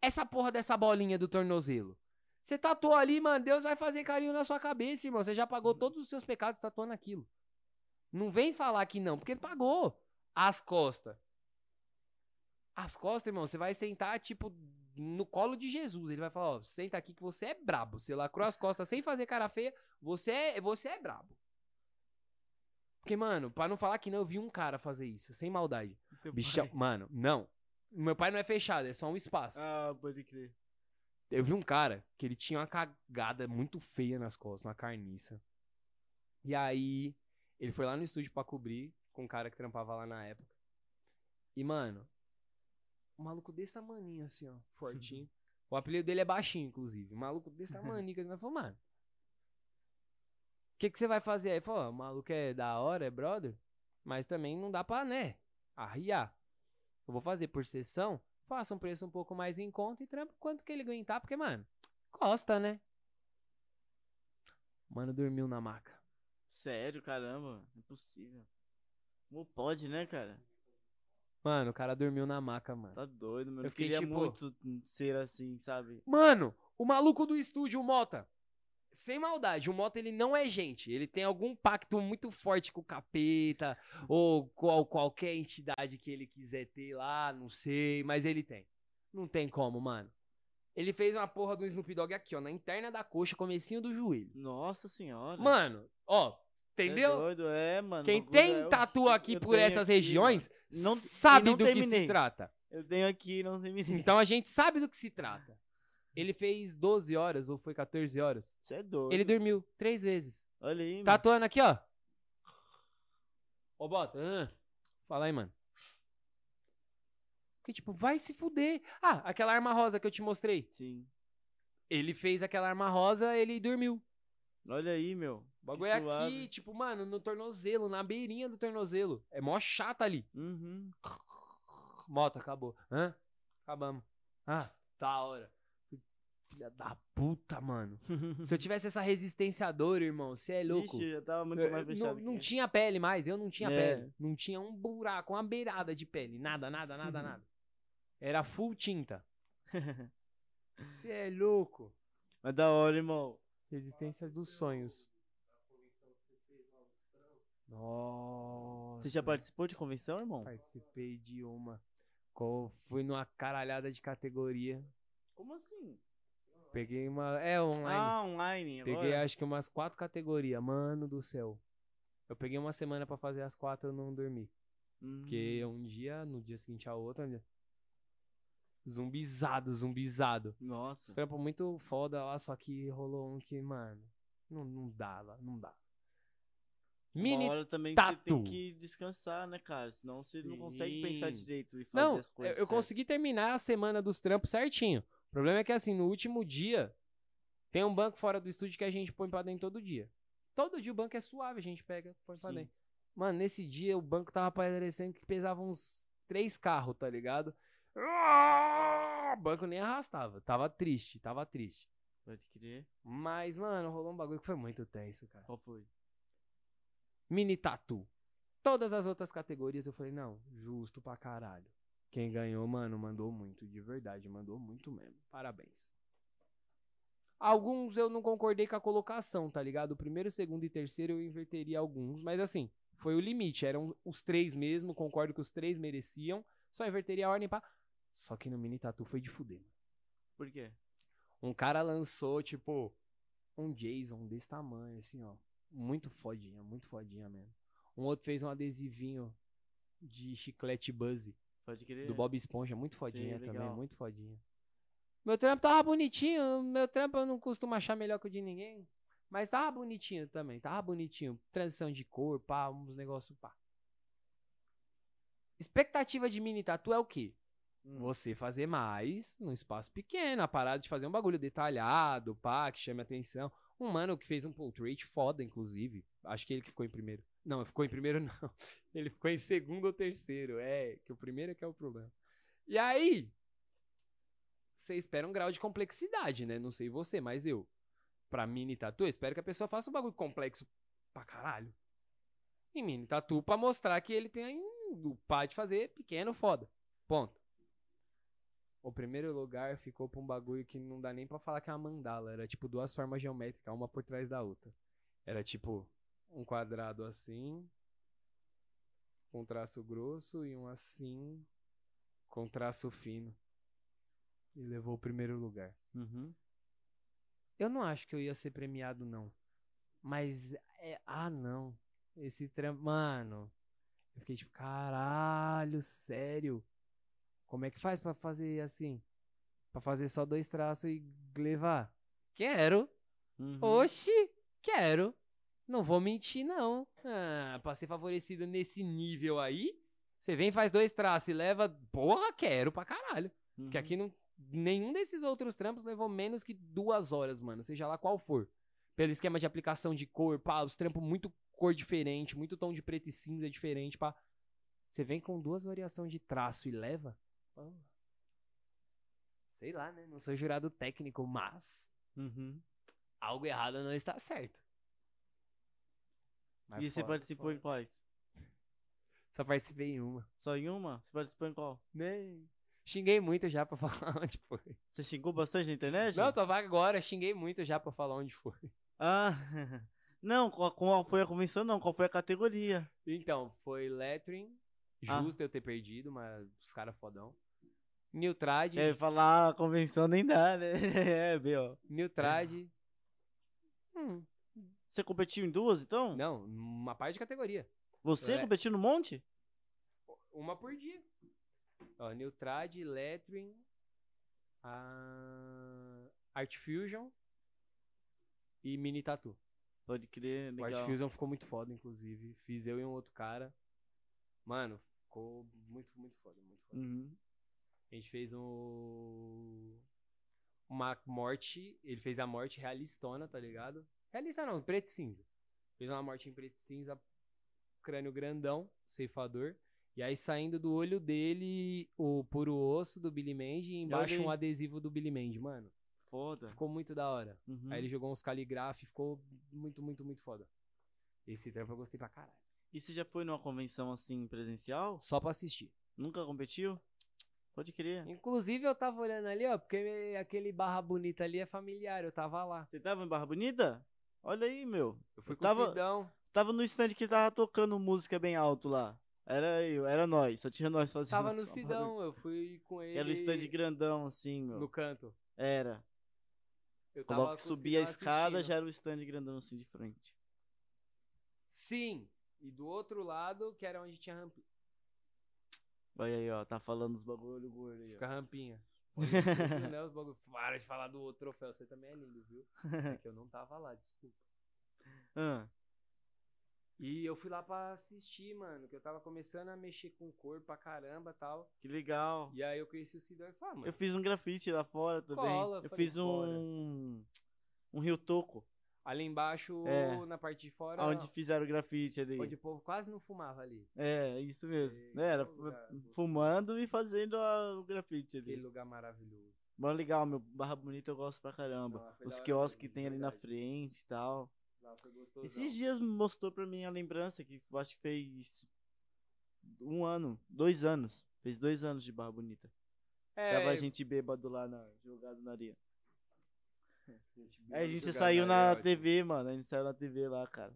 Essa porra dessa bolinha do tornozelo. Você tatuou ali, mano. Deus vai fazer carinho na sua cabeça, irmão. Você já pagou todos os seus pecados tatuando aquilo. Não vem falar que não, porque pagou. As costas. As costas, irmão, você vai sentar, tipo, no colo de Jesus. Ele vai falar, ó, senta aqui que você é brabo. Você lacrou as costas sem fazer cara feia, você é, você é brabo. Porque, mano, pra não falar que não, eu vi um cara fazer isso, sem maldade. Bichão, mano, não. Meu pai não é fechado, é só um espaço. Ah, pode crer. Eu vi um cara que ele tinha uma cagada muito feia nas costas, uma carniça. E aí, ele foi lá no estúdio pra cobrir com um cara que trampava lá na época. E, mano, um maluco desse tamaninho, assim, ó, fortinho. o apelido dele é baixinho, inclusive. Um maluco desse tamaninho. que ele falou, mano, o que, que você vai fazer aí? Ele falou, o maluco é da hora, é brother, mas também não dá pra, né, arriar. Eu vou fazer por sessão, faça um preço um pouco mais em conta e trampo quanto que ele aguentar, porque, mano, gosta, né? Mano, dormiu na maca. Sério, caramba. Impossível. Como pode, né, cara? Mano, o cara dormiu na maca, mano. Tá doido, mano. Eu Eu fiquei queria tipo- muito ser assim, sabe? Mano, o maluco do estúdio, o Mota. Sem maldade, o Mota ele não é gente. Ele tem algum pacto muito forte com o capeta ou com qualquer entidade que ele quiser ter lá, não sei, mas ele tem. Não tem como, mano. Ele fez uma porra do Snoop Dogg aqui, ó, na interna da coxa, comecinho do joelho. Nossa senhora. Mano, ó, É entendeu? doido, é, mano. Quem tem é- tatu aqui por essas aqui, regiões. Não- sabe não do que terminei. se trata. Eu tenho aqui, não terminei. Então a gente sabe do que se trata. Ele fez 12 horas ou foi 14 horas. Você é doido. Ele dormiu três vezes. Olha aí, mano. Tatuando aqui, ó. Ô, Bota. ah, Fala aí, mano. Que tipo, vai se fuder. Ah, aquela arma rosa que eu te mostrei. Sim. Ele fez aquela arma rosa, ele dormiu. Olha aí, meu. O bagulho é aqui, tipo, mano, no tornozelo, na beirinha do tornozelo. É mó chato ali. Uhum. Moto, acabou. Hã? Acabamos. Ah, da hora. Filha da puta, mano. Se eu tivesse essa resistência à dor, irmão, você é louco. Ixi, já tava muito mais fechado. não, não tinha pele mais, eu não tinha É. pele. Não tinha um buraco, uma beirada de pele. Nada, nada, nada, Uhum. nada. Era full tinta. Você é louco. Mas da hora, irmão. Resistência dos sonhos. Nossa. Você já participou de convenção, irmão? Participei de uma. Fui numa caralhada de categoria. Como assim? Peguei uma. É, online. Ah, online. Agora? Peguei acho que umas quatro categorias. Mano do céu. Eu peguei uma semana pra fazer as quatro e eu não dormi. Hum. Porque um dia, no dia seguinte ao outro, olha, zumbizado, zumbizado. Os Nossa. trampos muito foda lá, só que rolou um que, mano, não, não dá lá, não dá. Mini. Uma hora também que você tatu. tem que descansar, né, cara? Senão você não consegue pensar Sim. direito e fazer Não, as eu, coisas. eu certas. consegui terminar a semana dos trampos certinho. Problema é que, assim, no último dia, tem um banco fora do estúdio que a gente põe pra dentro todo dia. Todo dia o banco é suave, a gente pega, põe pra dentro. Mano, nesse dia o banco tava parecendo que pesava uns três carros, tá ligado? O banco nem arrastava. Tava triste, tava triste. Pode crer. Mas, mano, rolou um bagulho que foi muito tenso, cara. Qual foi? Mini tatu. Todas as outras categorias eu falei, não, justo pra caralho. Quem ganhou, mano, mandou muito, de verdade, mandou muito mesmo. Parabéns. Alguns eu não concordei com a colocação, tá ligado? O primeiro, segundo e terceiro eu inverteria alguns, mas assim, foi o limite. Eram os três mesmo, concordo que os três mereciam. Só inverteria a ordem pra. Só que no mini tatu foi de fuder. mano. Por quê? Um cara lançou, tipo, um Jason desse tamanho, assim, ó. Muito fodinha, muito fodinha mesmo. Um outro fez um adesivinho de chiclete Buzz Pode crer. do Bob Esponja, muito fodinha Sim, também, muito fodinha. Meu trampo tava bonitinho, meu trampo eu não costumo achar melhor que o de ninguém. Mas tava bonitinho também, tava bonitinho. Transição de cor, pá, uns negócios, pá. Expectativa de mini tatu é o quê? Hum. Você fazer mais num espaço pequeno, a parada de fazer um bagulho detalhado, pá, que chame atenção. Um mano que fez um portrait foda, inclusive. Acho que ele que ficou em primeiro. Não, ficou em primeiro não. Ele ficou em segundo ou terceiro. É, que o primeiro é que é o problema. E aí, você espera um grau de complexidade, né? Não sei você, mas eu. Pra mini tatu, eu espero que a pessoa faça um bagulho complexo pra caralho. E mini tatu pra mostrar que ele tem o pá de fazer pequeno foda. Ponto. O primeiro lugar ficou pra um bagulho que não dá nem pra falar que é uma mandala. Era tipo duas formas geométricas, uma por trás da outra. Era tipo um quadrado assim, com traço grosso, e um assim, com traço fino. E levou o primeiro lugar. Uhum. Eu não acho que eu ia ser premiado, não. Mas, é, ah, não. Esse trampo, mano. Eu fiquei tipo, caralho, sério. Como é que faz pra fazer assim? Pra fazer só dois traços e levar? Quero. Uhum. Oxi, quero. Não vou mentir, não. Ah, pra ser favorecido nesse nível aí, você vem, faz dois traços e leva. Porra, quero pra caralho. Uhum. Porque aqui não, nenhum desses outros trampos levou menos que duas horas, mano. Seja lá qual for. Pelo esquema de aplicação de cor, pá, os trampos muito cor diferente, muito tom de preto e cinza diferente, pá. Você vem com duas variações de traço e leva. Sei lá, né? Não sou jurado técnico, mas Uhum. algo errado não está certo. Mas E você foda, participou em quais? Só participei em uma. Só em uma? Você participou em qual? Nem. Xinguei muito já pra falar onde foi. Você xingou bastante na internet? Não, tô vaga agora. Xinguei muito já pra falar onde foi. Ah, não, qual, foi a convenção não, qual foi a categoria? Então, foi Lettering. Ah. Justo eu ter perdido, mas os caras fodão. Niltrad. É, falar a convenção nem dá, né? É, meu. Niltrad. Hum, Você competiu em duas, então? não, uma parte de categoria. Você É. competiu no monte? Uma por dia. Ó, Niltrad, Lettering, a... Art Fusion e Mini Tattoo. Pode crer, O Art legal. Fusion ficou muito foda, inclusive. Fiz eu e um outro cara. Mano, ficou muito, muito foda, muito foda. Uhum. A gente fez um... Uma morte, ele fez a morte realistona, tá ligado? Realista não, preto e cinza. Fez uma morte em preto e cinza, crânio grandão, ceifador. E aí saindo do olho dele o puro osso do Billy Mandy e embaixo um adesivo do Billy Mandy, mano. Foda. Ficou muito da hora. Uhum. Aí ele jogou uns caligraf e ficou muito, muito, muito foda. Esse trampo eu gostei pra caralho. E você já foi numa convenção assim presencial? Só pra assistir. Nunca competiu? Pode crer. Inclusive eu tava olhando ali, ó, porque aquele barra bonita ali é familiar, eu tava lá. Você tava em Barra Bonita? Olha aí, meu. Eu fui Eu com tava- o Sidão. Tava no stand que tava tocando música bem alto lá. Era eu, era nós, só tinha nós fazendo Tava no. Sidão, eu fui com ele. Era o stand grandão, assim, meu. No canto. Era. Eu Quando tava eu com o subia a escada, assistindo. já era o stand grandão assim de frente. Sim. E do outro lado, que era onde tinha rampinha. Olha aí, ó, tá falando os bagulho gordo aí, Fica ó. a rampinha. Olha, né, os bagulho. Para de falar do outro troféu, você também é lindo, viu? É que eu não tava lá, desculpa. Ah, E eu fui lá pra assistir, mano, que eu tava começando a mexer com o corpo pra caramba e tal. que legal. E aí eu conheci o Sidão e falei, ah, mano, Eu fiz um grafite lá fora também. Cola, eu fiz um. Um Rio Toco, ali embaixo, É. na parte de fora, onde fizeram o grafite ali. onde o povo quase não fumava ali. É, isso mesmo. Sei, Era que lugar fumando e fazendo a- o grafite ali. Aquele lugar maravilhoso. Mó legal, meu. Barra Bonita eu gosto pra caramba. Não, Os quiosques que tem ali na verdade. frente e tal. Gostosão. Esses dias mostrou pra mim a lembrança que acho que fez um ano, dois anos. Fez dois anos de Barra Bonita. É, Tava a gente bêbado lá, na, jogado na areia. gente Aí a gente saiu na ótimo. TV, mano. A gente saiu na TV lá, cara.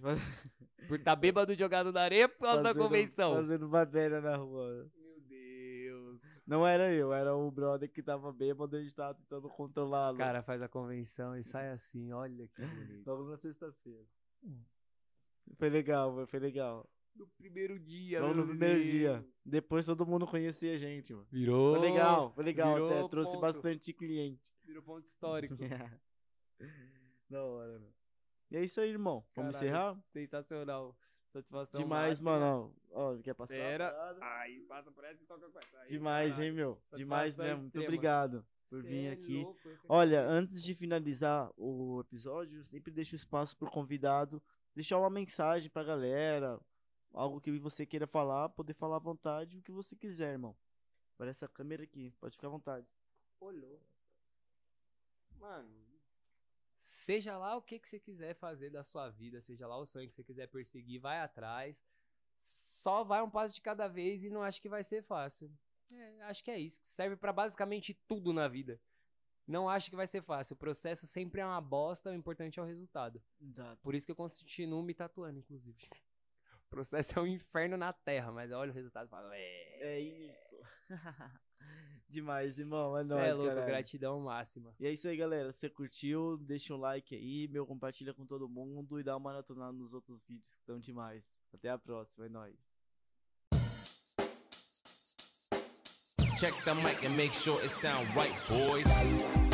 Faz- Por tá bêbado jogado na areia por causa da convenção. Fazendo matéria na rua. Meu Deus. Não era eu, era o brother que tava bêbado e a gente tava tentando controlá-lo. Os cara faz a convenção e sai assim, olha que bonito. Logo na sexta-feira. Foi legal, foi legal. No primeiro dia, Logo no primeiro Deus. dia. Depois todo mundo conhecia a gente, mano. Virou. Foi legal, foi legal virou até. Trouxe ponto. bastante cliente. Virou ponto histórico. da hora, mano. E é isso aí, irmão. Vamos Caralho. encerrar? Sensacional. Satisfação Demais, máxima. mano. Ó, quer passar? Pera. Ai, passa por essa e toca com essa. Aí, Demais, caralho. hein, meu? Demais Satisfação mesmo. Muito extrema. obrigado por Cê vir é aqui. louco, Olha, antes de finalizar o episódio, eu sempre deixo espaço pro convidado deixar uma mensagem pra galera, algo que você queira falar, poder falar à vontade, o que você quiser, irmão. Para essa câmera aqui, pode ficar à vontade. Olhou. Mano, seja lá o que, que você quiser fazer da sua vida, seja lá o sonho que você quiser perseguir, vai atrás. Só vai um passo de cada vez e não acho que vai ser fácil. É, acho que é isso. Serve pra basicamente tudo na vida. Não acho que vai ser fácil. O processo sempre é uma bosta, o importante é o resultado. Exato. Por isso que eu continuo me tatuando, inclusive. O processo é um inferno na terra, mas olha o resultado e falo, é. É isso. Demais, irmão. É Você é nóis, louco, caralho. gratidão máxima. E é isso aí, galera. Se você curtiu, deixa um like aí, meu, compartilha com todo mundo e dá uma maratonada nos outros vídeos que estão demais. Até a próxima, é nóis. Check the mic and make sure it sound right, boys.